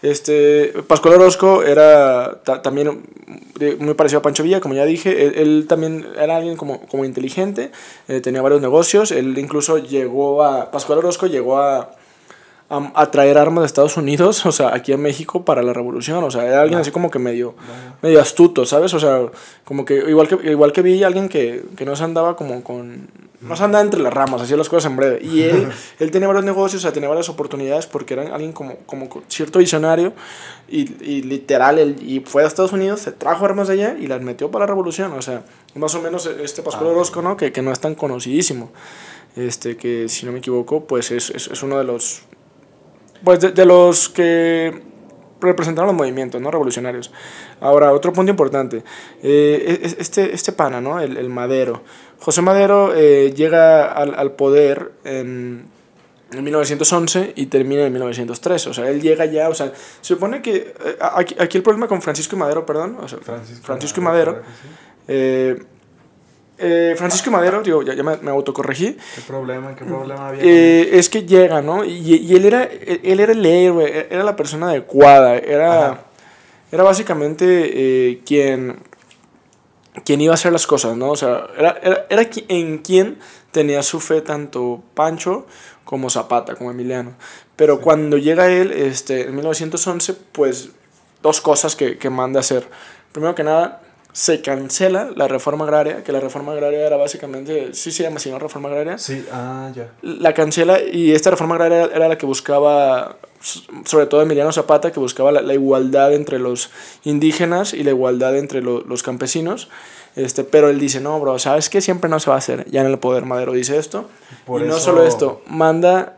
este, Pascual Orozco era también muy parecido a Pancho Villa, como ya dije, él, también era alguien como, como inteligente, eh, tenía varios negocios, él incluso llegó a, Pascual Orozco llegó a, a, traer armas de Estados Unidos, o sea, aquí a México para la revolución, o sea, era alguien así como que medio, medio astuto, ¿sabes? O sea, como que igual que, igual que Villa, alguien que, que no se andaba como con no se andaba entre las ramas, hacía las cosas en breve. Y él, él tenía varios negocios, o sea, tenía varias oportunidades porque era alguien como, como cierto visionario y, y literal, él, y fue a Estados Unidos, se trajo armas de allá y las metió para la revolución. O sea, más o menos este Pascual ah, Orozco, ¿no? Que, que no es tan conocidísimo. Este, que si no me equivoco, pues es, es, es uno de los, pues de, de los que representaron los movimientos ¿no? revolucionarios. Ahora, otro punto importante, eh, este, este pana, ¿no? el, el Madero. José Madero eh, llega al, al poder en, en, 1911 y termina en 1903. O sea, él llega ya, o sea, se supone que eh, aquí, aquí, el problema con Francisco y Madero, perdón, o sea, Francisco, Francisco y Madero, eh, eh, Francisco Madero, digo, ya, ya me, me, autocorregí. ¿Qué problema, qué problema había? Eh, es que llega, ¿no? Y, y, él, era, él era el héroe, era la persona adecuada, era, era básicamente eh, quien, quien iba a hacer las cosas, ¿no? O sea, era, era, era en quien tenía su fe tanto Pancho como Zapata, como Emiliano. Pero sí. cuando llega él, este, en 1911, pues dos cosas que, que manda a hacer. Primero que nada, se cancela la reforma agraria, que la reforma agraria era básicamente, sí se llama así, ¿no? Reforma agraria. Sí, ah, ya. La cancela y esta reforma agraria era la que buscaba, sobre todo Emiliano Zapata, que buscaba la, la igualdad entre los indígenas y la igualdad entre lo, los campesinos. Este, pero él dice, no, bro, ¿sabes qué? Siempre no se va a hacer. Ya en el poder Madero dice esto. Por y eso... no solo esto, manda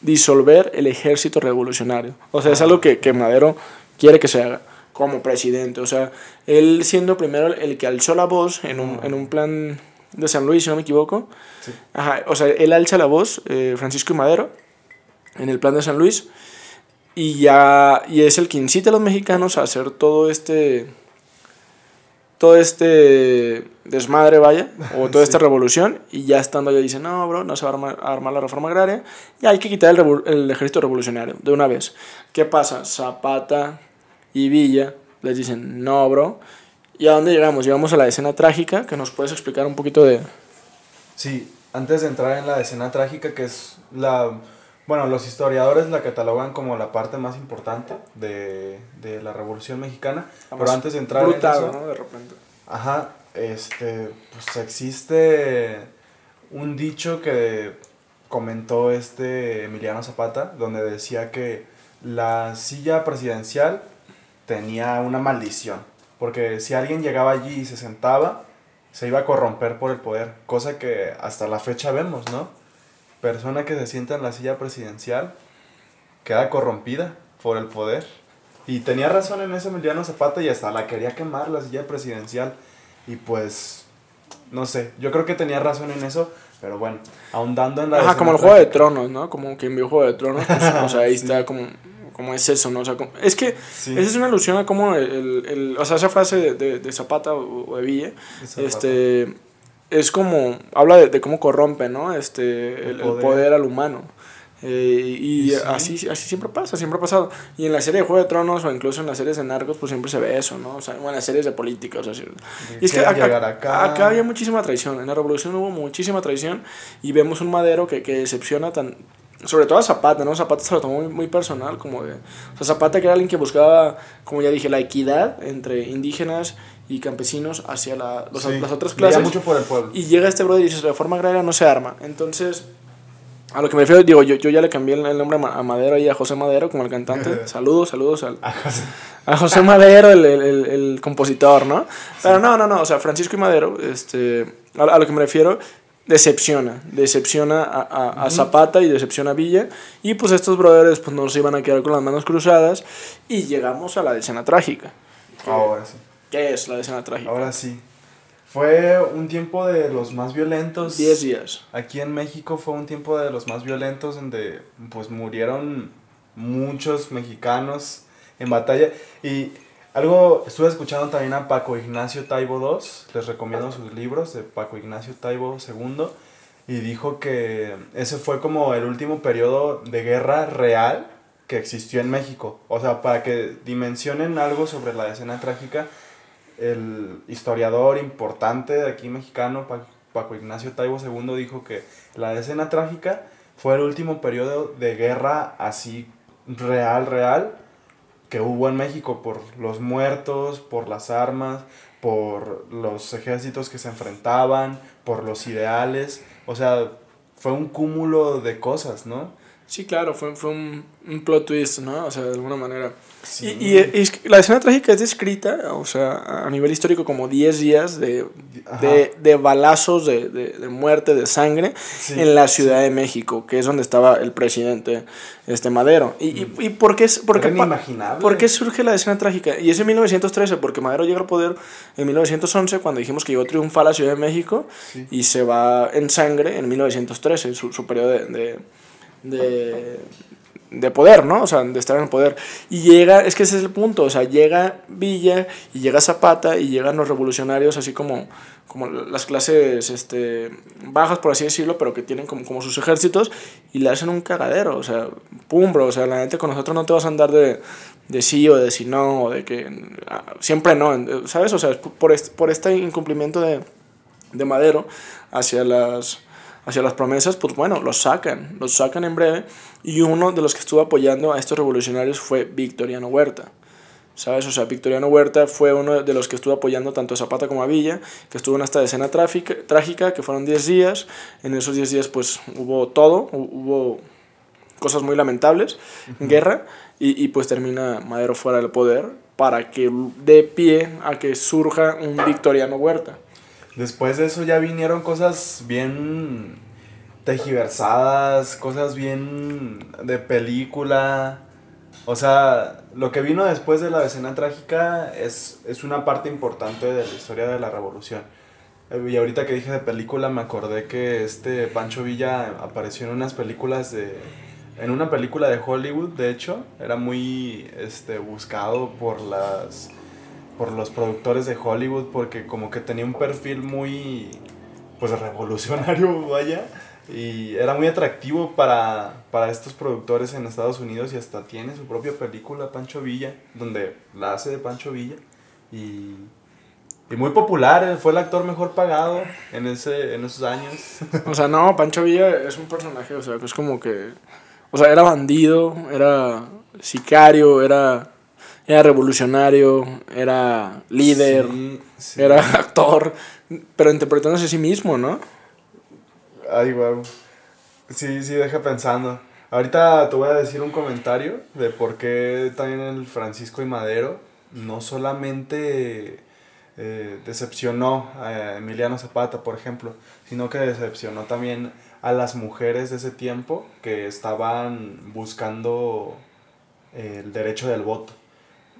disolver el ejército revolucionario. O sea, ah. es algo que, que Madero quiere que se haga como presidente. O sea, él siendo primero el que alzó la voz en un, en un plan de San Luis, si no me equivoco. Sí. Ajá, o sea, él alza la voz, eh, Francisco y Madero, en el plan de San Luis. Y ya y es el que incita a los mexicanos a hacer todo este todo este desmadre, vaya, o toda sí. esta revolución, y ya estando allá dice, no, bro, no se va a armar, a armar la reforma agraria, y hay que quitar el, el, ejército revolucionario de una vez. ¿Qué pasa? Zapata y Villa les dicen, no, bro. ¿Y a dónde llegamos? Llegamos a la escena trágica, que nos puedes explicar un poquito de... Sí, antes de entrar en la escena trágica, que es la... Bueno, los historiadores la catalogan como la parte más importante de, de la Revolución Mexicana, Vamos, pero antes de entrar brutal, en eso... ¿no? De repente. Ajá, este, pues existe un dicho que comentó este Emiliano Zapata, donde decía que la silla presidencial tenía una maldición. Porque si alguien llegaba allí y se sentaba, se iba a corromper por el poder. Cosa que hasta la fecha vemos, ¿no? Persona que se sienta en la silla presidencial queda corrompida por el poder. Y tenía razón en eso Emiliano Zapata y hasta la quería quemar la silla presidencial. Y pues, no sé, yo creo que tenía razón en eso. Pero bueno, ahondando en la... Ajá, como el Juego de Tronos, ¿no? Como quien vio Juego de Tronos. Pues, o sea, ahí sí. está como como es eso, ¿no? O sea, como, es que sí. esa es una alusión a cómo el, el, o sea, esa frase de, de, de Zapata o, de Villa, este, es como, habla de, de, cómo corrompe, ¿no? Este, el, el poder. poder. al humano. Eh, y, y sí. así, así siempre pasa, siempre ha pasado. Y en la serie de Juego de Tronos o incluso en las series de Narcos, pues siempre se ve eso, ¿no? O sea, en las series de política, o sea, sí. y es que acá, acá. acá, había muchísima traición. En la revolución hubo muchísima traición y vemos un madero que, que decepciona tan, sobre todo a Zapata, ¿no? Zapata se lo tomó muy, muy personal, como de... O sea, Zapata que era alguien que buscaba, como ya dije, la equidad entre indígenas y campesinos hacia la, los, sí, las otras clases. mucho por el pueblo. Y llega este brother y dice, la reforma agraria no se arma. Entonces, A lo que me refiero, digo, yo, yo ya le cambié el nombre a Madero y a José Madero como el cantante. saludos, saludos al, a, José. Madero, el, el, el, compositor, ¿no? Pero no, no, no, o sea, Francisco y Madero, este, a, lo que me refiero, decepciona, decepciona a, a, a, Zapata y decepciona a Villa. Y pues estos brothers pues no se iban a quedar con las manos cruzadas y llegamos a la escena trágica. Ahora sí. ¿Qué es la escena trágica? Ahora sí. Fue un tiempo de los más violentos. Diez días. Aquí en México fue un tiempo de los más violentos donde pues murieron muchos mexicanos en batalla. Y algo, estuve escuchando también a Paco Ignacio Taibo II, les recomiendo sus libros de Paco Ignacio Taibo II, y dijo que ese fue como el último periodo de guerra real que existió en México. O sea, para que dimensionen algo sobre la escena trágica, el historiador importante de aquí mexicano, Paco Ignacio Taibo II, dijo que la escena trágica fue el último periodo de guerra así real, real, que hubo en México por los muertos, por las armas, por los ejércitos que se enfrentaban, por los ideales. O sea, fue un cúmulo de cosas, ¿no? Sí, claro, fue, fue un, un plot twist, ¿no? O sea, de alguna manera. Y, y, la escena trágica es descrita, o sea, a nivel histórico como 10 días de, de, de, balazos, de, de, muerte, de sangre en la Ciudad de México, que es donde estaba el presidente este Madero. ¿Y, y, y por, qué, por, qué, por qué surge la escena trágica? Y es en 1913, porque Madero llega al poder en 1911, cuando dijimos que llegó triunfal a la Ciudad de México, y se va en sangre en 1913, su, su periodo de de, de poder, ¿no? O sea, de estar en el poder. Y llega, es que ese es el punto, o sea, llega Villa y llega Zapata y llegan los revolucionarios así como, como las clases este, bajas, por así decirlo, pero que tienen como, como sus ejércitos y le hacen un cagadero, o sea, pum, bro, o sea, la gente con nosotros no te vas a andar de, de sí o de si no, o de que ah, siempre no, ¿sabes? O sea, por este, por este incumplimiento de, de Madero hacia las hacia las promesas, pues bueno, los sacan, los sacan en breve. Y uno de los que estuvo apoyando a estos revolucionarios fue Victoriano Huerta. ¿Sabes? O sea, Victoriano Huerta fue uno de los que estuvo apoyando tanto a Zapata como a Villa, que estuvo en esta escena trágica, que fueron 10 días. En esos 10 días, pues hubo todo, hubo cosas muy lamentables, guerra, y, y, pues termina Madero fuera del poder para que dé pie a que surja un Victoriano Huerta. Después de eso ya vinieron cosas bien tejiversadas, cosas bien de película. O sea, lo que vino después de la escena trágica es, es una parte importante de la historia de la revolución. Y ahorita que dije de película me acordé que este Pancho Villa apareció en unas películas de... En una película de Hollywood, de hecho, era muy este, buscado por las por los productores de Hollywood porque como que tenía un perfil muy pues revolucionario, vaya, y era muy atractivo para, para estos productores en Estados Unidos y hasta tiene su propia película, Pancho Villa, donde la hace de Pancho Villa y, y muy popular, eh, fue el actor mejor pagado en, ese, en esos años. O sea, no, Pancho Villa es un personaje, o sea, que es como que, o sea, era bandido, era sicario, era era revolucionario, era líder, era actor, pero interpretándose a sí mismo, ¿no? Ay, wow. Sí, sí, deja pensando. Ahorita te voy a decir un comentario de por qué también el Francisco y Madero no solamente eh, decepcionó a Emiliano Zapata, por ejemplo, sino que decepcionó también a las mujeres de ese tiempo que estaban buscando el derecho del voto.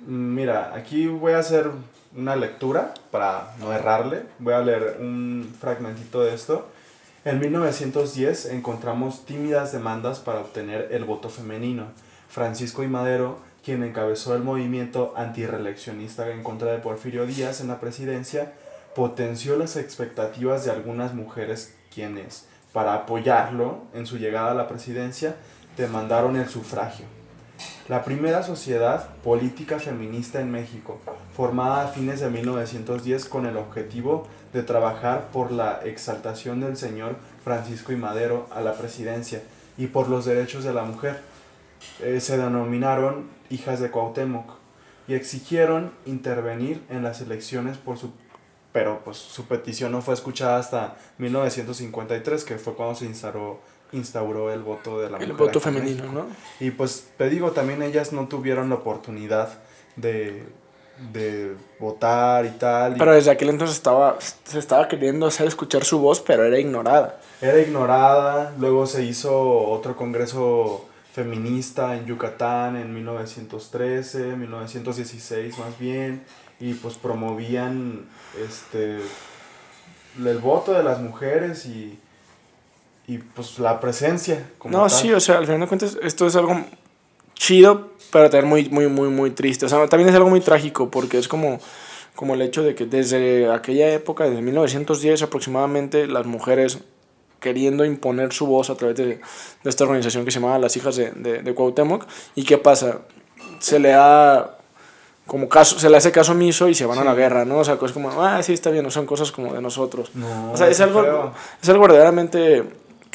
Mira, aquí voy a hacer una lectura para no errarle. Voy a leer un fragmentito de esto. En 1910 encontramos tímidas demandas para obtener el voto femenino. Francisco y Madero, quien encabezó el movimiento antireeleccionista en contra de Porfirio Díaz en la presidencia, potenció las expectativas de algunas mujeres quienes, para apoyarlo en su llegada a la presidencia, demandaron el sufragio la primera sociedad política feminista en México, formada a fines de 1910 con el objetivo de trabajar por la exaltación del señor Francisco y Madero a la presidencia y por los derechos de la mujer. Eh, se denominaron hijas de Cuauhtémoc y exigieron intervenir en las elecciones por su pero pues su petición no fue escuchada hasta 1953 que fue cuando se instaló instauró el voto de la El mujer voto aquí en femenino, México. ¿no? Y pues te digo, también ellas no tuvieron la oportunidad de, de votar y tal. y Pero desde aquel entonces estaba, se estaba queriendo hacer escuchar su voz, pero era ignorada. Era ignorada, luego se hizo otro congreso feminista en Yucatán en 1913, 1916 más bien, y pues promovían este el voto de las mujeres y, y pues la presencia. como No, tal. sí, o sea, al final de cuentas, esto es algo chido, pero también muy, muy, muy, muy triste. O sea, también es algo muy trágico, porque es como, como el hecho de que desde aquella época, desde 1910 aproximadamente, las mujeres queriendo imponer su voz a través de, de esta organización que se llamaba Las Hijas de, de, de Cuauhtémoc. ¿Y qué pasa? Se le da como caso, se le hace caso omiso y se van a la guerra, ¿no? O sea, es como, ah, sí, está bien, no son cosas como de nosotros. No, O sea, es algo, es algo verdaderamente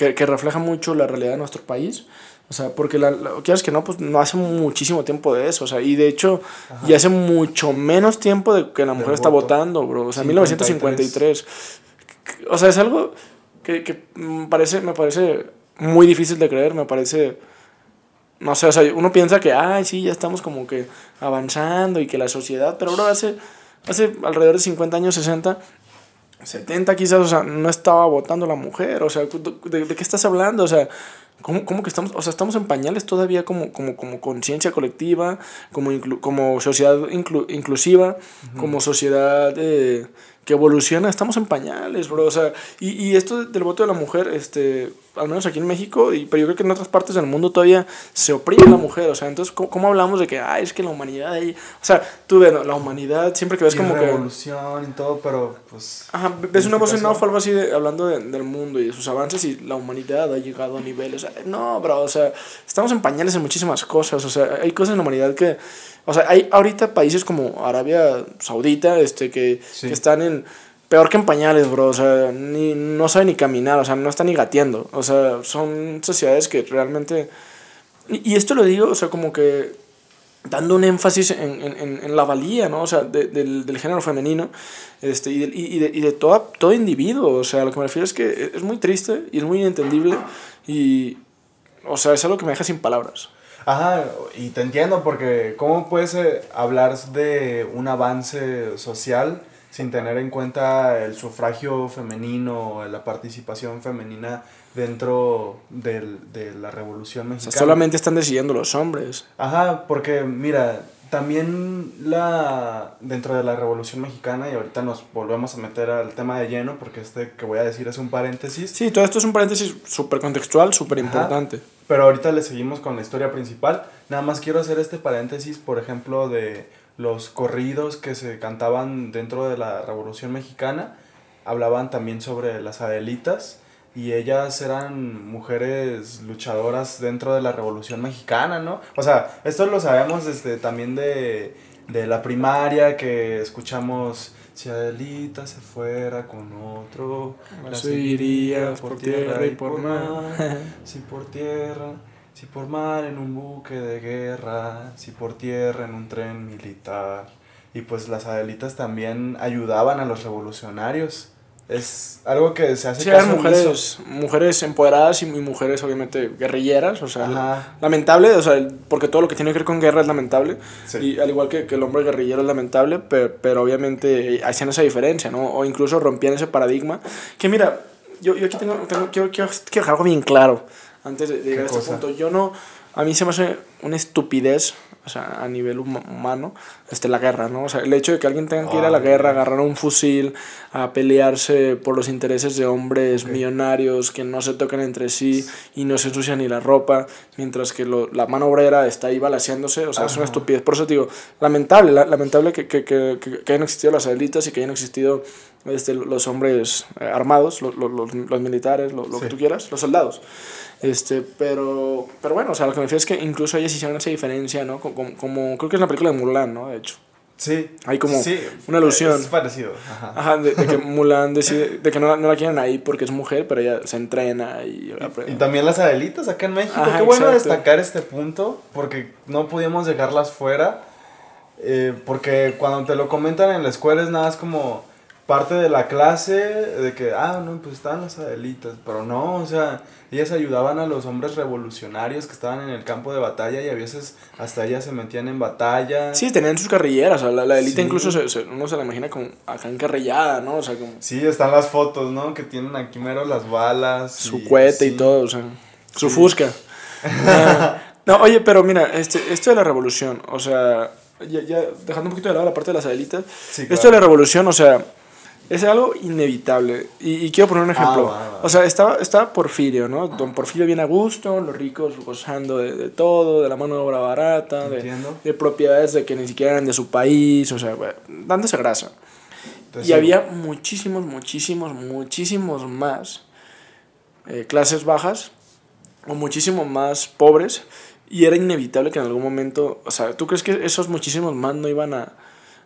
que, que refleja mucho la realidad de nuestro país. O sea, porque la, la- quieras que no, pues no hace muchísimo tiempo de eso. O sea, y de hecho, ya hace mucho menos tiempo de que la mujer Del está voto. votando, bro. O sea, 53. 1953. O sea, es algo que, que me parece, me parece muy difícil de creer, me parece... No sé, o sea, uno piensa que, ay, sí, ya estamos como que avanzando y que la sociedad, pero bro, hace, hace alrededor de 50 años, 60, 70 quizás, o sea, no estaba votando la mujer, o sea, ¿de, de qué estás hablando? O sea, ¿cómo, cómo que estamos, o sea, estamos en pañales todavía como, como, como conciencia colectiva, como, inclu- como sociedad inclu- inclusiva, como sociedad eh, que evoluciona, estamos en pañales, bro, o sea, y, y esto del voto de la mujer, este, al menos aquí en México, y, pero yo creo que en otras partes del mundo todavía se oprime a la mujer, o sea, entonces, ¿cómo, cómo hablamos de que, ay, es que la humanidad ahí, o sea, tú ves, la humanidad, siempre que ves Y como que... revolución y todo, pero pues... Ajá, ves una este voz en off algo así de- hablando de- del mundo y de sus avances y la humanidad ha llegado a niveles. No, bro, o sea, estamos en pañales en muchísimas cosas. O sea, hay cosas en la humanidad que. O sea, hay ahorita países como Arabia Saudita este, que, Sí. que están en. Peor que en pañales, bro. O sea, ni, no saben ni caminar, o sea, no están ni gateando. O sea, son sociedades que realmente. Y, y esto lo digo, o sea, como que dando un énfasis en, en, en- la valía, ¿no? O sea, de- del, del género femenino este, y, del- y, de, y de toda, todo individuo. O sea, lo que me refiero es que es muy triste y es muy inentendible y, o sea, es algo que me deja sin palabras. Ajá, y te entiendo porque ¿cómo puedes eh, hablar de un avance social sin tener en cuenta el sufragio femenino, la participación femenina dentro del- de la revolución O sea, mexicana? solamente están decidiendo los hombres. Ajá, porque mira, también la dentro de la Revolución Mexicana y ahorita nos volvemos a meter al tema de lleno porque este que voy a decir es un paréntesis, Sí, todo esto es un paréntesis súper contextual, súper importante. pero ahorita le seguimos con la historia principal. Nada más quiero hacer este paréntesis, por ejemplo, de los corridos que se cantaban dentro de la Revolución Mexicana. Hablaban también sobre las Adelitas y ellas eran mujeres luchadoras dentro de la Revolución Mexicana, ¿no? O sea, esto lo sabemos desde también de, de la primaria que escuchamos si Adelita se fuera con otro, La seguiría por tierra y por mar. si por tierra, si por mar en un buque de guerra, si por tierra en un tren militar. Y pues las Adelitas también ayudaban a los revolucionarios. Es algo que se hace Sí, caso omiso. mujeres, mujeres empoderadas y, mujeres obviamente guerrilleras, o sea, Ajá. lamentable, o sea, porque todo lo que tiene que ver con guerra es lamentable, Sí. y al igual que, que el hombre guerrillero es lamentable, pero, pero obviamente hacían esa diferencia, ¿no? O incluso rompían ese paradigma, que mira, yo, yo aquí tengo, tengo quiero, quiero, quiero dejar algo bien claro antes de, llegar a este cosa? punto, yo no, a mí se me hace una estupidez, o sea, a nivel huma- humano, este, la guerra, ¿no? O sea, el hecho de que alguien tenga que ir a la Ay. guerra, agarrar un fusil, a pelearse por los intereses de hombres Ok. millonarios que no se tocan entre sí y no se ensucian ni la ropa, mientras que lo- la mano obrera está ahí balaseándose, o sea, es una Ajá. estupidez. Por eso te digo, lamentable, la- lamentable que, que, que, que, que hayan existido las élites y que hayan existido este, los hombres eh, armados, los, los, los, militares, lo, lo que Sí. tú quieras, los soldados. Este, pero, pero bueno, o sea, lo que me refiero es que incluso ellas hicieron esa diferencia, ¿no? Como, como creo que es la película de Mulan, ¿no? De hecho. Sí. Hay como Sí, una alusión. Es parecido. Ajá. Ajá, de, de que Mulan decide, de que no, la- no la quieren ahí porque es mujer, pero ella se entrena y... Y también las Adelitas acá en México. Ajá, Qué bueno exacto. destacar este punto porque no podíamos dejarlas fuera. eh, porque cuando te lo comentan en la escuela es nada más como parte de la clase de que, ah, no, pues estaban las Adelitas, pero no, o sea, ellas ayudaban a los hombres revolucionarios que estaban en el campo de batalla y a veces hasta ellas se metían en batalla. Sí, tenían sus carrilleras, o sea, la, la incluso se, se, uno se la imagina como acá encarrillada, ¿no? O sea, como... Sí, están las fotos, ¿no? Que tienen aquí mero las balas. Su y, cohete y todo, o sea, su sí. fusca. no, oye, pero mira, este, esto de la revolución, o sea, ya, ya dejando un poquito de lado la parte de las Adelitas, claro. esto de la revolución, o sea es algo inevitable. Y, y, quiero poner un ejemplo. Ah, va, va. O sea, estaba, estaba Porfirio, ¿no? Don Porfirio bien a gusto, los ricos gozando de, de todo, de la mano de obra barata, de, de, propiedades de que ni siquiera eran de su país, o sea, bueno, dándose grasa. Entonces, y había muchísimos, muchísimos, muchísimos más eh, clases bajas o muchísimos más pobres. Y era inevitable que en algún momento, o sea, ¿tú crees que esos muchísimos más no iban a,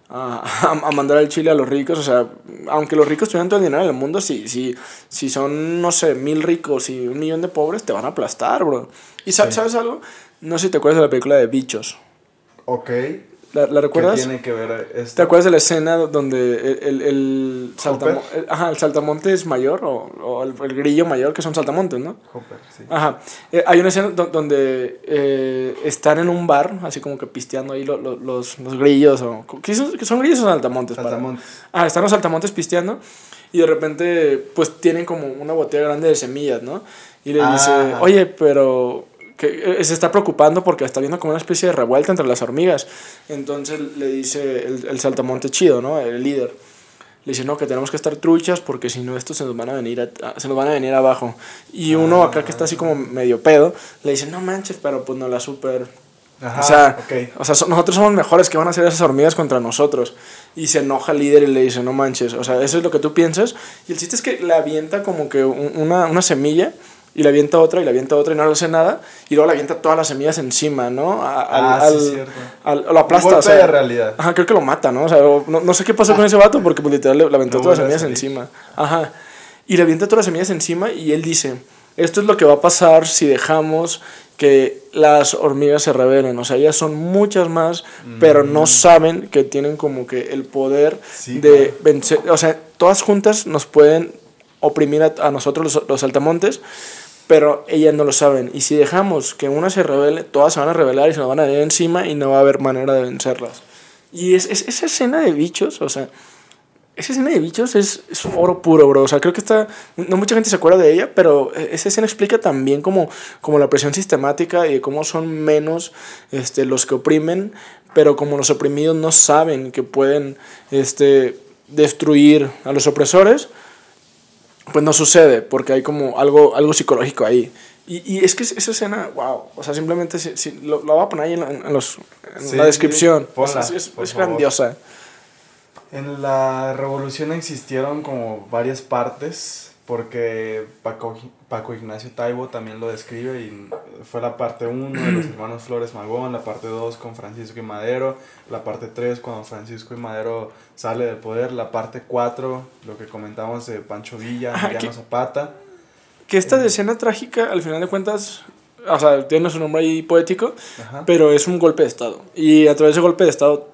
a, a, mandar al Chile a los ricos. O sea, aunque los ricos tuvieran todo el dinero del mundo, si, si, si son, no sé, mil ricos y un millón de pobres, te van a aplastar, bro. ¿Y sabes, sí. ¿sabes algo? No sé si te acuerdas de la película de Bichos. Ok. ¿La, ¿La, recuerdas? ¿Qué tiene que ver esto? ¿Te acuerdas de la escena donde el, el, el, saltamo el, ajá, el saltamontes mayor o, o el, grillo mayor, que son saltamontes, ¿no? Hopper, sí. Ajá. Eh, hay una escena donde eh, están en un bar, así como que pisteando ahí lo, lo, los, los grillos, o ¿qué son, son grillos o saltamontes? Saltamontes. Para? Ah, están los saltamontes pisteando y de repente pues tienen como una botella grande de semillas, ¿no? Y le ah, dice, oye, pero que se está preocupando porque está viendo como una especie de revuelta entre las hormigas. Entonces le dice el, el saltamonte chido, ¿no? El líder. Le dice, no, que tenemos que estar truchas porque si no estos se nos van a venir, a, se nos van a venir abajo. Y uno acá que está así como medio pedo, le dice, no manches, pero pues no la super... Ajá, o sea, okay. o sea so, nosotros somos mejores que van a hacer esas hormigas contra nosotros. Y se enoja el líder y le dice, no manches, o sea, eso es lo que tú piensas. Y el chiste es que le avienta como que una, una semilla y le avienta otra y le avienta otra y no le hace nada y luego le avienta todas las semillas encima, ¿no? A, ah, al, sí, cierto. Al, lo aplasta. Un golpe o sea, de realidad. Ajá, creo que lo mata, ¿no? O sea, no, no sé qué pasó con ese vato porque pues, literal le, le aventó no todas las semillas encima. Ajá. Y le avienta todas las semillas encima y él dice, esto es lo que va a pasar si dejamos que las hormigas se rebelen, o sea, ellas son muchas más, mm. pero no saben que tienen como que el poder sí, de claro. vencer, o sea, todas juntas nos pueden oprimir a, a nosotros los, los saltamontes, pero ellas no lo saben. Y si dejamos que una se revele, todas se van a revelar y se nos van a ir encima y no va a haber manera de vencerlas. Y es, es esa escena de bichos, o sea, esa escena de bichos es, es oro puro, bro. O sea, creo que está. No mucha gente se acuerda de ella, pero esa escena explica también como, como la presión sistemática y cómo son menos este, los que oprimen, pero como los oprimidos no saben que pueden este, destruir a los opresores pues no sucede, porque hay como algo, algo psicológico ahí. Y, y es que esa escena, wow, o sea, simplemente si, si, lo, lo voy a poner ahí en, en, los, en sí, la descripción. Ponla, sea, es, es grandiosa. En la revolución existieron como varias partes, porque Paco, Paco Ignacio Taibo también lo describe y fue la parte 1 de los hermanos Flores Magón, la parte 2 con Francisco y Madero, la parte 3 cuando Francisco y Madero sale del poder, la parte 4, lo que comentamos de Pancho Villa, Emiliano Zapata. Que esta eh, escena trágica, al final de cuentas, o sea, tiene su nombre ahí poético, Ajá. pero es un golpe de Estado. Y a través de ese golpe de Estado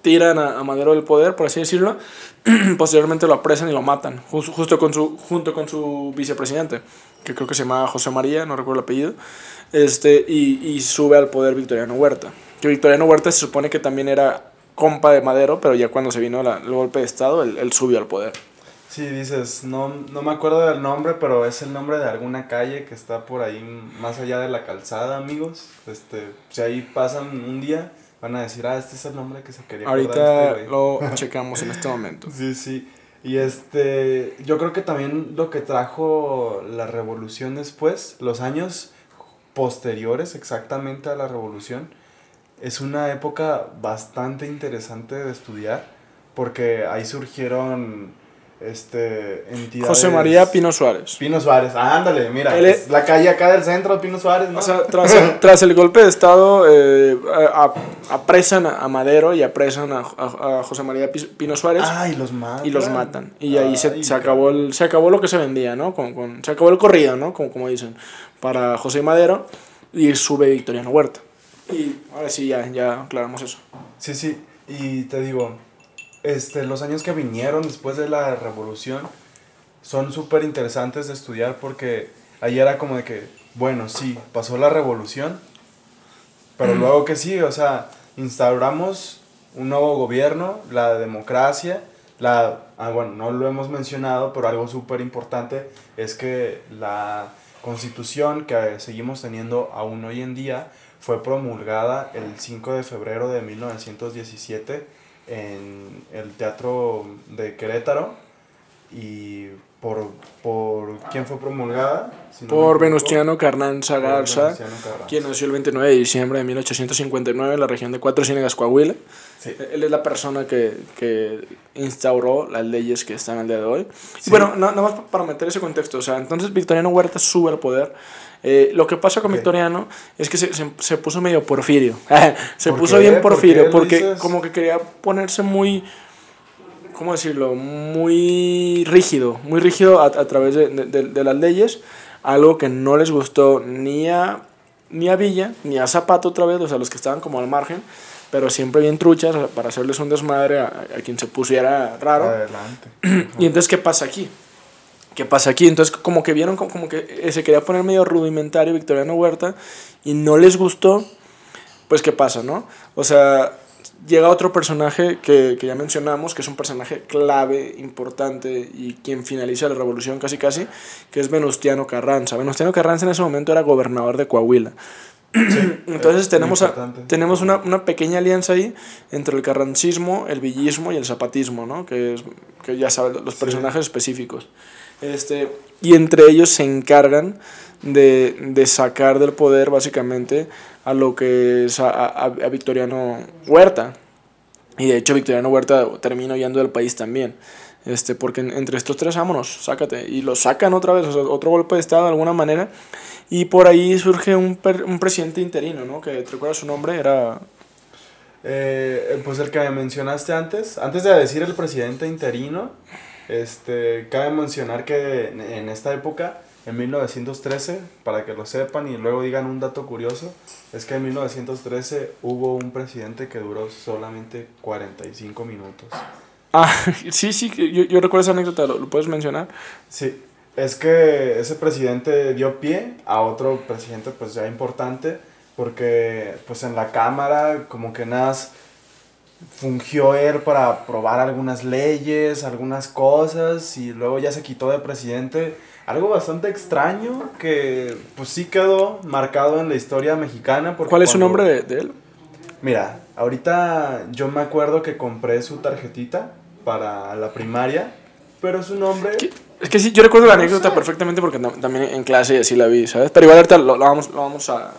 tiran a, a Madero del poder, por así decirlo, posteriormente lo apresan y lo matan, justo, con su, junto con su vicepresidente, que creo que se llama José María, no recuerdo el apellido, este, y, y sube al poder Victoriano Huerta. Que Victoriano Huerta se supone que también era compa de Madero, pero ya cuando se vino la, el golpe de Estado, él, él, subió al poder. Sí, dices, no, no me acuerdo del nombre, pero es el nombre de alguna calle que está por ahí más allá de la calzada, amigos. Este, si ahí pasan un día, van a decir, ah, este es el nombre que se quería Ahorita este lo checamos en este momento. Sí, sí. Y este, yo creo que también lo que trajo la revolución después, los años posteriores exactamente a la revolución, es una época bastante interesante de estudiar, porque ahí surgieron este, entidades... José María Pino Suárez. Pino Suárez, ah, ándale, mira, es la calle acá del centro, Pino Suárez, ¿no? O sea, tras el, tras el golpe de Estado, eh, apresan a Madero y apresan a, a, a, José María Pino Suárez. Ah, y los matan. Y los matan. Y ahí se, se, acabó el, se acabó lo que se vendía, ¿no? Con, con, se acabó el corrido, ¿no? Como, como dicen, para José Madero y sube Victoriano Huerta. Y ahora sí, ya, ya aclaramos eso. Sí, sí, y te digo este, los años que vinieron después de la revolución son súper interesantes de estudiar porque ahí era como de que, bueno, sí, pasó la revolución, pero luego que sí, o sea, instauramos un nuevo gobierno, la democracia, la, ah, bueno, no lo hemos mencionado, pero algo súper importante es que la constitución que seguimos teniendo aún hoy en día fue promulgada el 5 de febrero de 1917 en el Teatro de Querétaro y por, por quién fue promulgada por Venustiano Carranza Garza quien nació el 29 de diciembre de 1859 en la región de Cuatro Ciénegas Coahuila. Él es la persona que, que, instauró las leyes que están al día de hoy. Y bueno nada más para meter ese contexto o sea entonces Victoriano Huerta sube al poder eh, lo que pasa con Victoriano es que se, se, se puso medio porfirio. se puso bien porfirio porque como que quería ponerse muy, ¿cómo decirlo? Muy rígido, muy rígido a, a través de, de, de, las leyes, algo que no les gustó ni a, ni a Villa, ni a Zapato otra vez, o sea, los que estaban como al margen, pero siempre bien truchas para hacerles un desmadre a, a quien se pusiera raro. Adelante. y entonces, ¿qué pasa aquí? ¿Qué pasa aquí? Entonces como que vieron como, como que se quería poner medio rudimentario Victoriano Huerta y no les gustó, pues ¿qué pasa, no? O sea, llega otro personaje que, que ya mencionamos, que es un personaje clave, importante y quien finaliza la revolución casi casi, que es Venustiano Carranza. Venustiano Carranza en ese momento era gobernador de Coahuila. Sí, Entonces tenemos, a, tenemos una, una, pequeña alianza ahí entre el carrancismo, el villismo y el zapatismo, ¿no? que, es, que ya saben, los personajes sí. específicos. Este, y entre ellos se encargan de, de, sacar del poder básicamente a lo que es a, a, a, Victoriano Huerta. Y de hecho Victoriano Huerta termina huyendo del país también. Este, porque entre estos tres, vámonos, sácate. Y lo sacan otra vez, o otro golpe de Estado de alguna manera. Y por ahí surge un, per, un presidente interino, ¿no? Que te recuerdas su nombre, era... Eh, pues el que mencionaste antes, antes de decir el presidente interino, este, cabe mencionar que en esta época, en 1913, para que lo sepan y luego digan un dato curioso, es que en 1913 hubo un presidente que duró solamente 45 minutos. Ah, sí, sí, yo, yo recuerdo esa anécdota, ¿lo, ¿lo puedes mencionar? Sí, es que ese presidente dio pie a otro presidente pues ya importante, porque pues en la Cámara como que nada fungió él para aprobar algunas leyes, algunas cosas y luego ya se quitó de presidente. Algo bastante extraño que pues sí quedó marcado en la historia mexicana. ¿Cuál es su nombre de, de, él? Mira, ahorita yo me acuerdo que compré su tarjetita para la primaria, pero su nombre... ¿Qué? Es que sí, yo recuerdo la no anécdota sé. perfectamente porque no, también en clase sí la vi, ¿sabes? Pero igual ahorita lo, lo vamos, lo vamos a...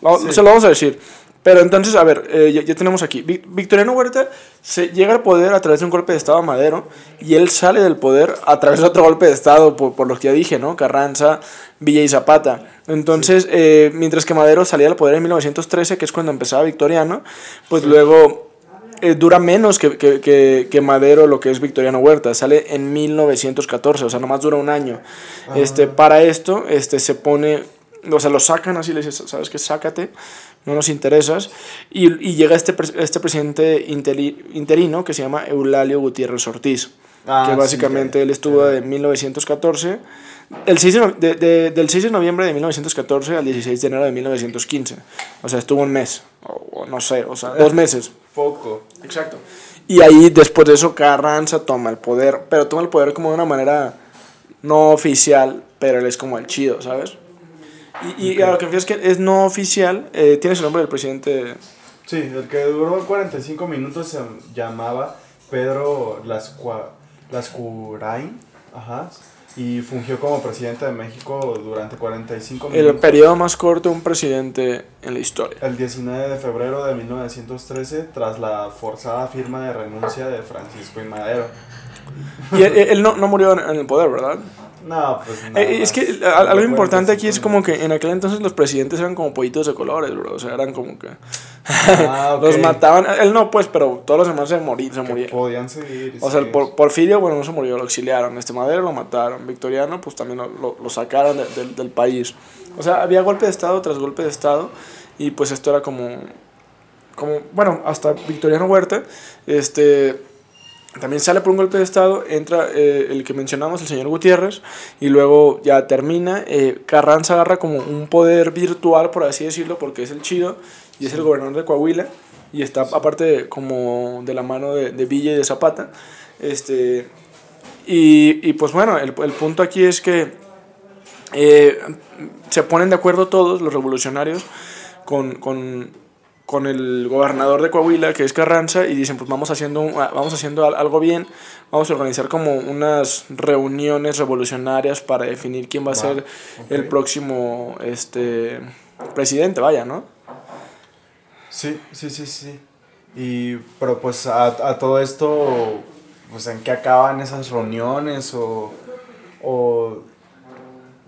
Lo, sí. Se lo vamos a decir. Pero entonces, a ver, eh, ya, ya, tenemos aquí. Victoriano Huerta se llega al poder a través de un golpe de Estado a Madero y él sale del poder a través de otro golpe de Estado, por, por lo que ya dije, ¿no? Carranza, Villa y Zapata. Entonces, sí. eh, mientras que Madero salía del poder en 1913, que es cuando empezaba Victoriano, pues sí. luego eh, dura menos que, que, que, que, Madero lo que es Victoriano Huerta. Sale en 1914, o sea, nomás dura un año. Este, para esto este, se pone, o sea, lo sacan así, le dices, ¿sabes qué? Sácate no nos interesas. Y, y llega este, este presidente interi, interino que se llama Eulalio Gutiérrez Ortiz, ah, que básicamente sí, él estuvo de 1914, el 6 de, de, de, del 6 de noviembre de 1914 al 16 de enero de 1915. O sea, estuvo un mes, o, o no sé, o sea, dos meses. Poco. Exacto. Y ahí después de eso Carranza toma el poder, pero toma el poder como de una manera no oficial, pero él es como el chido, ¿sabes? Y, y okay. a lo que me es que es no oficial, eh, ¿tienes el nombre del presidente? Sí, el que duró 45 minutos se llamaba Pedro Lascua, Lascurain, ajá, y fungió como presidente de México durante 45 minutos. El periodo más corto de un presidente en la historia. El 19 de febrero de 1913, tras la forzada firma de renuncia de Francisco y Madero. Y él, él no, no murió en el poder, ¿verdad? No, pues eh, Es que algo importante aquí es como que en aquel entonces los presidentes eran como pollitos de colores, bro. O sea, eran como que. Ah, okay. los mataban. Él no, pues, pero todos los demás se, morí, se murieron. Podían seguir. O sea, el por, Porfirio, bueno, no se murió, lo exiliaron. Este Madero lo mataron. Victoriano, pues también lo, lo, lo sacaron de, de, del país. O sea, había golpe de Estado tras golpe de Estado. Y pues esto era como. como bueno, hasta Victoriano Huerta. Este también sale por un golpe de Estado, entra eh, el que mencionamos, el señor Gutiérrez, y luego ya termina. Eh, Carranza agarra como un poder virtual, por así decirlo, porque es el chido, y es el gobernador de Coahuila, y está aparte como de la mano de, de Villa y de Zapata. Este, y, y pues bueno, el, el punto aquí es que eh, se ponen de acuerdo todos los revolucionarios con, con, con, el gobernador de Coahuila, que es Carranza, y dicen, pues vamos haciendo, vamos haciendo algo bien, vamos a organizar como unas reuniones revolucionarias para definir quién va a ser el próximo este, presidente, vaya, ¿no? Sí, sí, sí, sí. Y, pero pues a, a todo esto, pues en qué acaban esas reuniones o, o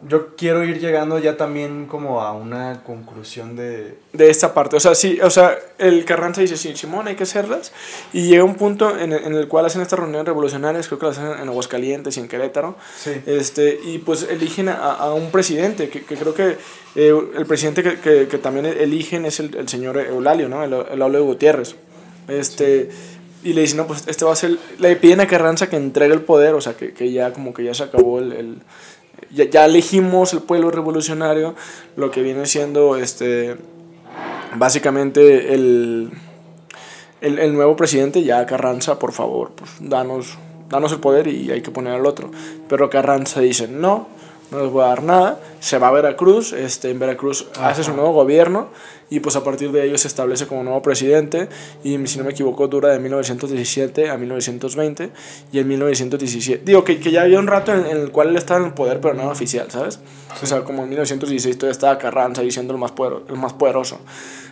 yo quiero ir llegando ya también como a una conclusión de... De esta parte, o sea, sí, o sea, el Carranza dice, sí, Simón, hay que hacerlas, y llega un punto en el, en el cual hacen estas reuniones revolucionarias, creo que las hacen en Aguascalientes y en Querétaro, Sí. este, y pues eligen a, a un presidente, que, que creo que eh, el presidente que, que, que también eligen es el, el señor Eulalio, ¿no? El, Eulalio Gutiérrez, este... Y le dicen, no, pues este va a ser... Le piden a Carranza que entregue el poder, o sea, que, que ya como que ya se acabó el, el ya, ya, elegimos el pueblo revolucionario, lo que viene siendo este básicamente el, el, el, nuevo presidente, ya Carranza, por favor, pues danos, danos el poder y hay que poner al otro. Pero Carranza dice, no, no les voy a dar nada, se va a Veracruz, este, en Veracruz Ajá. hace su nuevo gobierno y pues a partir de ello se establece como nuevo presidente y si no me equivoco dura de 1917 a 1920 y en 1917, digo que, que ya había un rato en, en, el cual él estaba en el poder pero no oficial, ¿sabes? O sea, como en 1916 todavía estaba Carranza diciendo el más, poder, el más poderoso.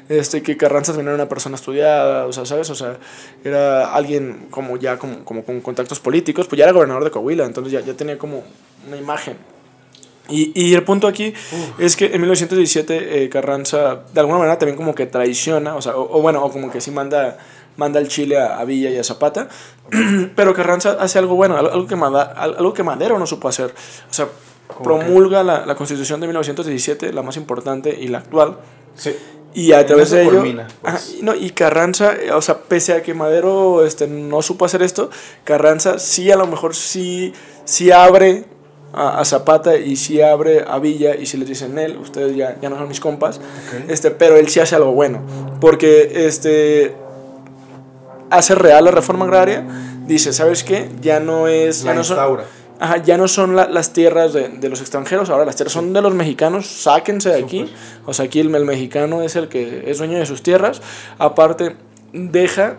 Este, que Carranza también era una persona estudiada, o sea, ¿sabes? O sea, era alguien como ya como, como con contactos políticos, pues ya era gobernador de Coahuila, entonces ya, ya tenía como una imagen y, y, el punto aquí uh. es que en 1917 eh, Carranza de alguna manera también como que traiciona, o sea, o, o bueno, o como que sí manda, manda el Chile a, a Villa y a Zapata, pero Carranza hace algo bueno, algo que, Mada, algo que Madero no supo hacer. O sea, promulga la, la, constitución de 1917, la más importante y la actual. Sí. Y a través de ello. Mina, pues. ajá, no, y Carranza, o sea, pese a que Madero este, no supo hacer esto, Carranza sí, a lo mejor sí, sí abre a, a, Zapata y si abre a Villa y si les dicen él, ustedes ya, ya no son mis compas, okay. este, pero él sí hace algo bueno, porque este, hace real la reforma agraria, dice, ¿sabes qué? Ya no es... La ya no instaura. son, Ajá, ya no son la, las tierras de, de, los extranjeros, ahora las tierras son de los mexicanos, sáquense de aquí. O sea, aquí el, el, mexicano es el que es dueño de sus tierras. Aparte, deja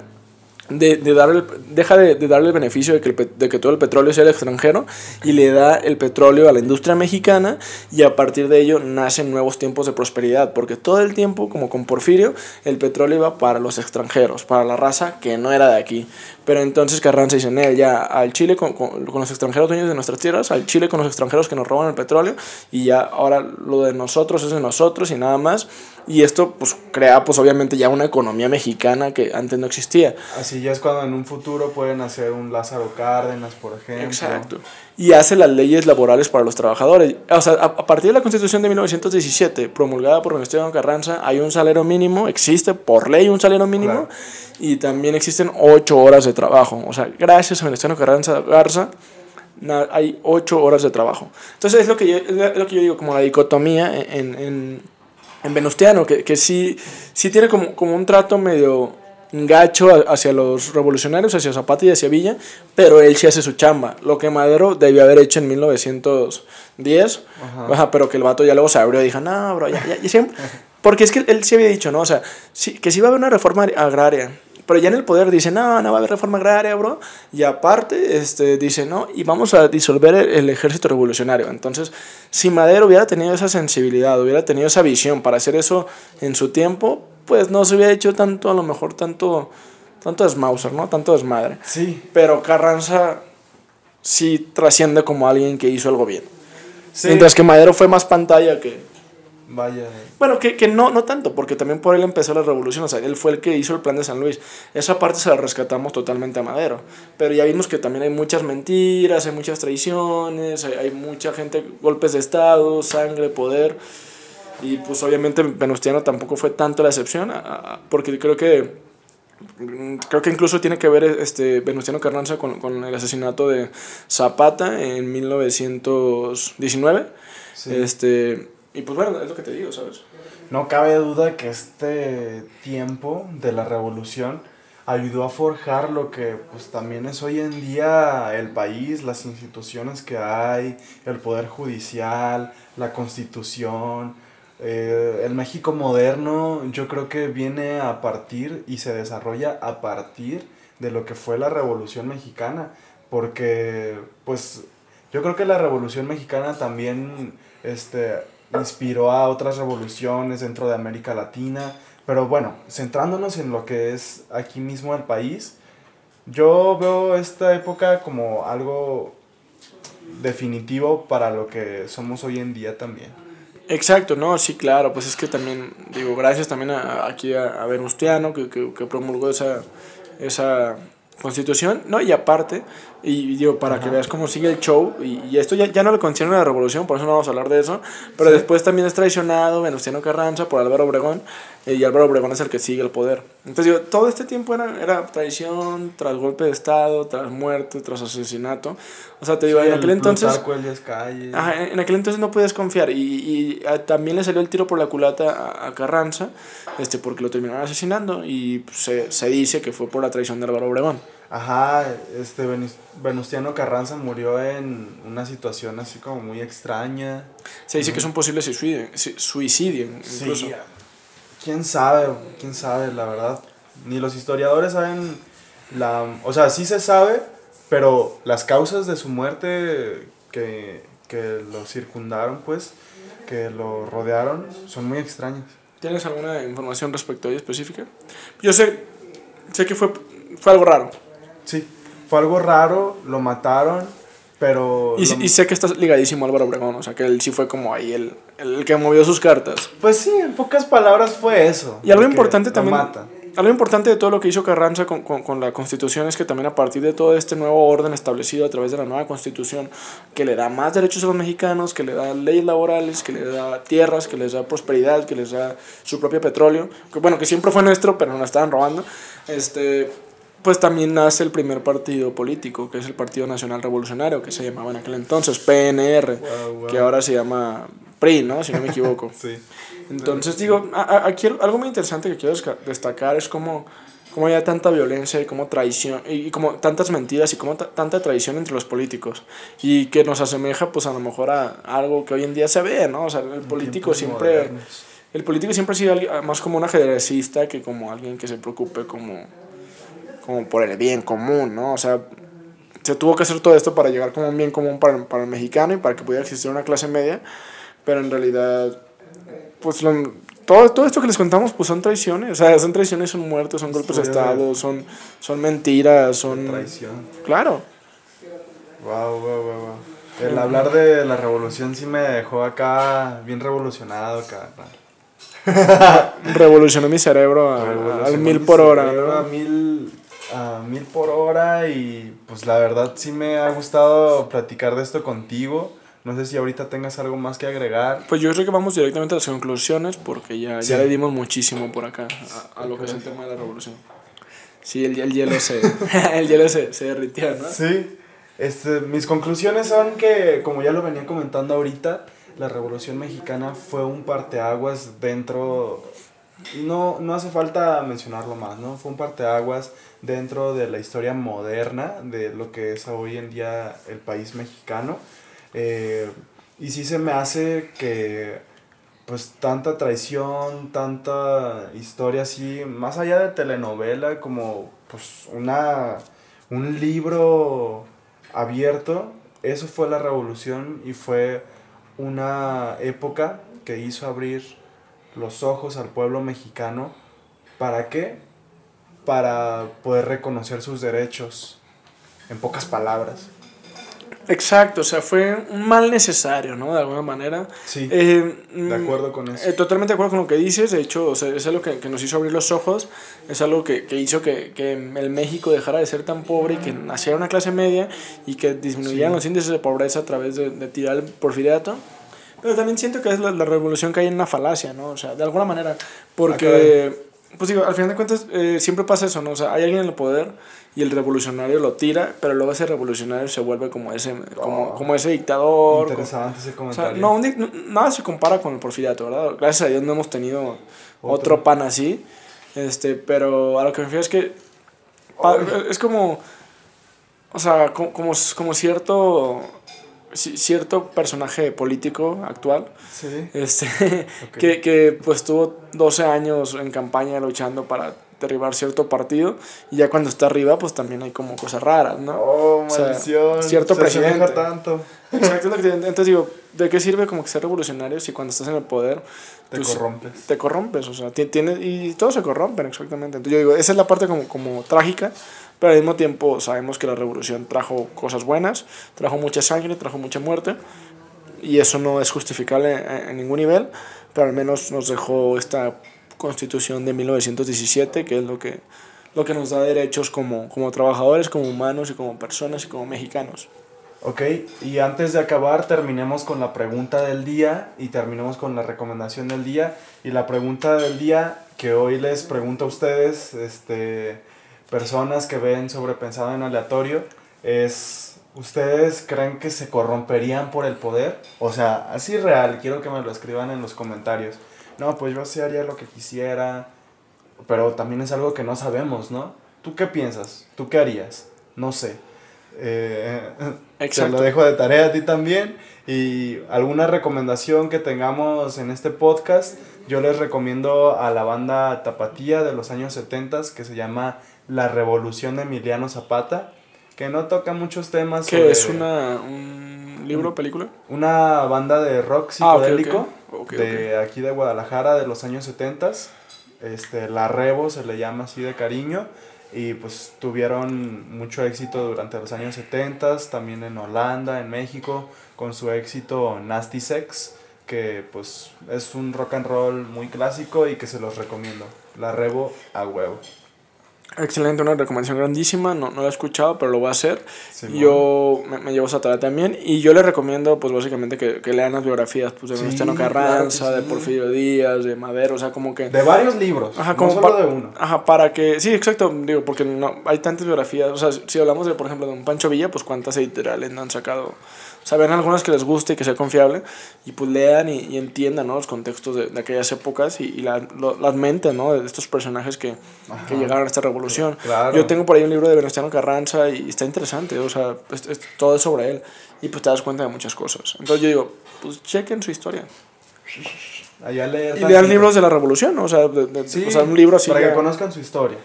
de, de deja de, darle el beneficio de que, de que todo el petróleo sea el extranjero y le da el petróleo a la industria mexicana y a partir de ello nacen nuevos tiempos de prosperidad porque todo el tiempo como con Porfirio el petróleo iba para los extranjeros para la raza que no era de aquí pero entonces Carranza dice él ya al Chile con, con, con, los extranjeros dueños de nuestras tierras al Chile con los extranjeros que nos roban el petróleo y ya ahora lo de nosotros es de nosotros y nada más y esto pues crea pues obviamente ya una economía mexicana que antes no existía. Así ya es cuando en un futuro pueden hacer un Lázaro Cárdenas por ejemplo. Exacto y hace las leyes laborales para los trabajadores. O sea a, partir de la constitución de 1917 promulgada por Venustiano Carranza hay un salario mínimo existe por ley un salario mínimo claro. y también existen ocho horas de trabajo. O sea gracias a Venustiano Carranza Garza hay ocho horas de trabajo. Entonces es lo que yo, es lo que yo digo como la dicotomía en, en en Venustiano, que, que sí, sí tiene como, como un trato medio gacho hacia los revolucionarios, hacia Zapata y hacia Villa, pero él sí hace su chamba. Lo que Madero debió haber hecho en 1910, Ajá. Ajá, pero que el vato ya luego se abrió y dijo, no, bro, ya, ya, ya siempre... Porque es que él sí había dicho, ¿no? O sea, sí, que sí va a haber una reforma agraria, pero ya en el poder dice, no, no va a haber reforma agraria, bro. Y aparte, este, dice, no, y vamos a disolver el, el, ejército revolucionario. Entonces, si Madero hubiera tenido esa sensibilidad, hubiera tenido esa visión para hacer eso en su tiempo, pues no se hubiera hecho tanto, a lo mejor tanto, tanto desmauser, ¿no? Tanto desmadre. Sí. Pero Carranza sí trasciende como alguien que hizo algo bien. Sí. Mientras que Madero fue más pantalla que Vaya. Bueno, que, que no, no tanto, porque también por él empezó la revolución. O sea, él fue el que hizo el plan de San Luis. Esa parte se la rescatamos totalmente a Madero. Pero ya vimos que también hay muchas mentiras, hay muchas traiciones, hay, hay mucha gente, golpes de Estado, sangre, poder. Y pues obviamente Venustiano tampoco fue tanto la excepción, porque creo que mm, creo que incluso tiene que ver este Venustiano Carranza con, con el asesinato de Zapata en 1919. Este, y pues bueno, es lo que te digo, ¿sabes? No cabe duda que este tiempo de la revolución ayudó a forjar lo que pues también es hoy en día el país, las instituciones que hay, el poder judicial, la constitución, eh, el México moderno yo creo que viene a partir y se desarrolla a partir de lo que fue la Revolución Mexicana, porque pues yo creo que la Revolución Mexicana también este, inspiró a otras revoluciones dentro de América Latina, pero bueno, centrándonos en lo que es aquí mismo el país, yo veo esta época como algo definitivo para lo que somos hoy en día también. Exacto, no, sí, claro, pues es que también, digo, gracias también a, aquí a, a Venustiano que, que, que promulgó esa, esa constitución, ¿no? Y aparte, y digo, para que veas cómo sigue el show, y, y esto ya, ya no le concierne a la revolución, por eso no vamos a hablar de eso, pero después también es traicionado Venustiano Carranza por Álvaro Obregón, eh, y Álvaro Obregón es el que sigue el poder. Entonces, digo, todo este tiempo era, era traición, tras golpe de Estado, tras muerte, tras asesinato. O sea, te digo, Sí, en aquel el entonces... Ajá, en aquel entonces no podías confiar y, y a- también le salió el tiro por la culata a, a Carranza este, porque lo terminaron asesinando y pues, se, se dice que fue por la traición de Álvaro Obregón. Ajá, este Venus- Venustiano Carranza murió en una situación así como muy extraña. Se dice que es un posible suicidio, suicidio incluso. Sí, quién sabe, quién sabe, la verdad. Ni los historiadores saben la... O sea, sí se sabe, pero las causas de su muerte que, que lo circundaron, pues, que lo rodearon, son muy extrañas. ¿Tienes alguna información respecto a ella específica? Yo sé, sé que fue, fue algo raro Sí, fue algo raro, lo mataron, pero... y, lo- y sé que está ligadísimo a Álvaro Obregón, o sea que él sí fue como ahí el, el que movió sus cartas. Pues sí, en pocas palabras fue eso. Y algo importante también, matan. algo importante de todo lo que hizo Carranza con, con, con la constitución es que también a partir de todo este nuevo orden establecido a través de la nueva constitución, que le da más derechos a los mexicanos, que le da leyes laborales, que le da tierras, que les da prosperidad, que les da su propio petróleo, que bueno, que siempre fue nuestro, pero nos estaban robando, este, pues también nace el primer partido político, que es el Partido Nacional Revolucionario, que se llamaba en aquel entonces PNR, que ahora se llama PRI, ¿no? Si no me equivoco. Sí. Entonces, digo, a- a- aquí algo muy interesante que quiero destacar es cómo, cómo hay tanta violencia y cómo traición, y, como tantas mentiras y como ta- tanta traición entre los políticos. Y que nos asemeja, pues a lo mejor a algo que hoy en día se ve, ¿no? O sea, el político siempre. modernos. El político siempre ha sido alguien- más como un ajedrecista que como alguien que se preocupe como, como por el bien común, ¿no? O sea, se tuvo que hacer todo esto para llegar como un bien común para, el- para el mexicano y para que pudiera existir una clase media, pero en realidad, pues lo- todo, todo esto que les contamos pues son traiciones, o sea, son traiciones, son muertes, son golpes de Estado, son, son mentiras, son... Traición. Claro. Wow, wow, wow, wow. El hablar de la revolución sí me dejó acá bien revolucionado acá. Revolucionó mi cerebro a- al mil mi por hora, cerebro A ¿no? mil, a mil por hora y pues la verdad sí me ha gustado platicar de esto contigo. No sé si ahorita tengas algo más que agregar. Pues yo creo que vamos directamente a las conclusiones porque ya, ya Sí. le dimos muchísimo por acá a, a lo que es el tema de la revolución. Sí, el, el hielo se, el hielo se, se derritió, ¿no? Sí, este, mis conclusiones son que, como ya lo venía comentando ahorita, la Revolución Mexicana fue un parteaguas dentro, no, no hace falta mencionarlo más, ¿no? Fue un parteaguas dentro de la historia moderna de lo que es hoy en día el país mexicano. Eh, y sí se me hace que, pues, tanta traición, tanta historia así, más allá de telenovela, como, pues, una, un libro abierto, eso fue la revolución y fue una época que hizo abrir los ojos al pueblo mexicano. ¿Para qué? Para poder reconocer sus derechos, en pocas palabras. Exacto, o sea, fue un mal necesario, ¿no? De alguna manera. Sí, Eh, de mm, acuerdo con eso. Eh, totalmente de acuerdo con lo que dices, de hecho, o sea, es algo que, que nos hizo abrir los ojos, es algo que, que hizo que, que el México dejara de ser tan pobre y que naciera una clase media y que disminuyeran Sí. los índices de pobreza a través de, de tirar el porfiriato. Pero también siento que es la, la revolución que hay en una falacia, ¿no? O sea, de alguna manera, porque pues digo, al final de cuentas eh, siempre pasa eso, ¿no? O sea, hay alguien en el poder y el revolucionario lo tira, pero luego ese revolucionario se vuelve como ese, como, Oh. como ese dictador. Interesante ese como- o sea, comentario. no, un dic- no- nada se compara con el porfiriato, ¿verdad? Gracias a Dios no hemos tenido otro, pan así. Este, pero a lo que me refiero es que es como, o sea, co- como, como cierto, ci- cierto personaje político actual Sí. este, Ok. que, que pues tuvo 12 años en campaña luchando para derribar cierto partido y ya cuando está arriba pues también hay como cosas raras, ¿no? Oh, O sea, maldición. cierto se presidente. tanto. Exacto, entonces digo, ¿de qué sirve como que ser revolucionario si cuando estás en el poder Te pues, corrompes. te corrompes? O sea, ti- tienes, y todos se corrompen, exactamente. Entonces yo digo, esa es la parte como, como trágica, pero al mismo tiempo sabemos que la revolución trajo cosas buenas, trajo mucha sangre, trajo mucha muerte, y eso no es justificable en, ningún nivel, pero al menos nos dejó esta constitución de 1917, que es lo que, lo que nos da derechos como, como trabajadores, como humanos y como personas y como mexicanos. Ok, y antes de acabar, terminemos con la pregunta del día y terminemos con la recomendación del día. Y la pregunta del día que hoy les pregunto a ustedes, este, personas que ven sobrepensado en aleatorio, es, ¿ustedes creen que se corromperían por el poder? O sea, así real, quiero que me lo escriban en los comentarios. No, pues yo sí haría lo que quisiera, pero también es algo que no sabemos, ¿no? ¿Tú qué piensas? ¿Tú qué harías? No sé. Eh, te lo dejo de tarea a ti también. Y alguna recomendación que tengamos en este podcast, yo les recomiendo a la banda Tapatía de los años 70 que se llama La Revolución de Emiliano Zapata, que no toca muchos temas. sobre- es una, un libro, película? Una banda de rock Ah, psicodélico de aquí de Guadalajara de los años 70 este La Revo se le llama así de cariño y pues tuvieron mucho éxito durante los años 70 también en Holanda, en México con su éxito Nasty Sex que pues es un rock and roll muy clásico y que se los recomiendo. La Revo a huevo. Excelente, una recomendación grandísima, no, no la he escuchado, pero lo voy a hacer. Yo me, me llevo esa tarea también y yo les recomiendo pues básicamente que, que lean las biografías pues, de Sí, Venustiano claro que Carranza, de. Porfirio Díaz, de Madero, o sea, como que... De varios libros, Ajá, no como solo pa- de uno. Ajá, para que... Sí, exacto, digo, porque no, hay tantas biografías, o sea, si hablamos de, por ejemplo, de un Pancho Villa, pues cuántas editoriales no han sacado... O sea, ven algunas que les guste y que sea confiable y pues lean y, y entiendan, ¿no? Los contextos de, de aquellas épocas y, y la, lo- las mentes, ¿no? De estos personajes que, que llegaron a esta revolución. Claro. Yo tengo por ahí un libro de Venustiano Carranza y está interesante, o sea, es, es- todo es sobre él y pues te das cuenta de muchas cosas. Entonces yo digo, pues chequen su historia. Allá leer Y lean libros de la revolución, ¿no? o sea, de- de- Sí, o sea, un libro así. para que ya- conozcan su historia.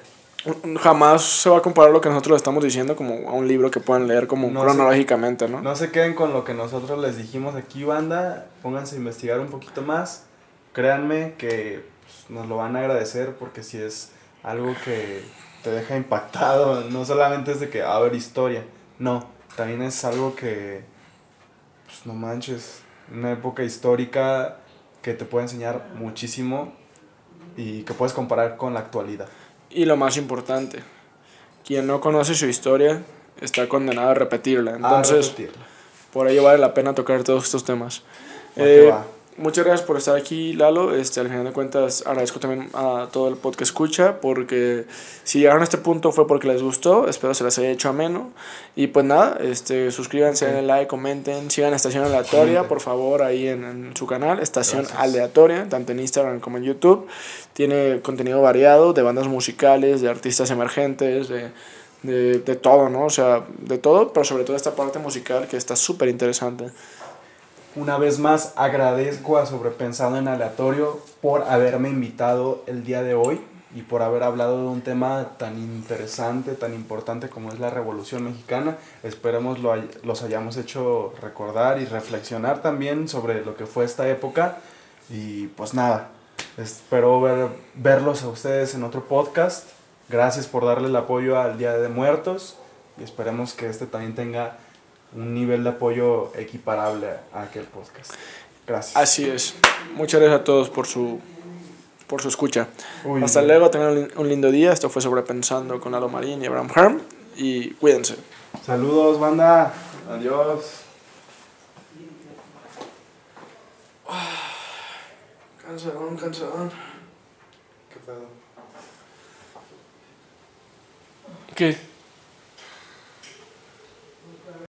Jamás se va a comparar lo que nosotros estamos diciendo como a un libro que puedan leer como No cronológicamente, ¿no? No se queden con lo que nosotros les dijimos aquí, banda. Pónganse a investigar un poquito más. Créanme que pues, nos lo van a agradecer porque si es algo que te deja impactado, no solamente es de que, a ver, historia. No, también es algo que, pues no manches, una época histórica que te puede enseñar muchísimo y que puedes comparar con la actualidad. Y lo más importante, quien no conoce su historia está condenado a repetirla. A Entonces, repetirla. por ello vale la pena tocar todos estos temas. Eh, va. Muchas gracias por estar aquí, Lalo. Este, al final de cuentas, agradezco también a todo el podcast que escucha, porque si llegaron a este punto fue porque les gustó. Espero se les haya hecho ameno. Y pues nada, este, suscríbanse, denle like, comenten, sigan Estación Aleatoria, por favor, ahí en, en su canal, Estación Gracias. Aleatoria, tanto en Instagram como en YouTube. Tiene contenido variado de bandas musicales, de artistas emergentes, de, de, de todo, ¿no? O sea, de todo, pero sobre todo esta parte musical que está súper interesante. Una vez más agradezco a Sobrepensado en Aleatorio por haberme invitado el día de hoy y por haber hablado de un tema tan interesante, tan importante como es la Revolución Mexicana. Esperemos lo los hayamos hecho recordar y reflexionar también sobre lo que fue esta época. Y pues nada, espero ver- verlos a ustedes en otro podcast. Gracias por darle el apoyo al Día de Muertos y esperemos que este también tenga un nivel de apoyo equiparable a aquel podcast. Gracias. Así es. Muchas gracias a todos por su por su escucha. Uy, Hasta bien. luego, tengan un lindo día. Esto fue Sobrepensando con Lalo Marín y Abraham Harm. Y cuídense. Saludos, banda. Adiós. Ah, cansadón, cansadón. ¿Qué pedo? ¿Qué?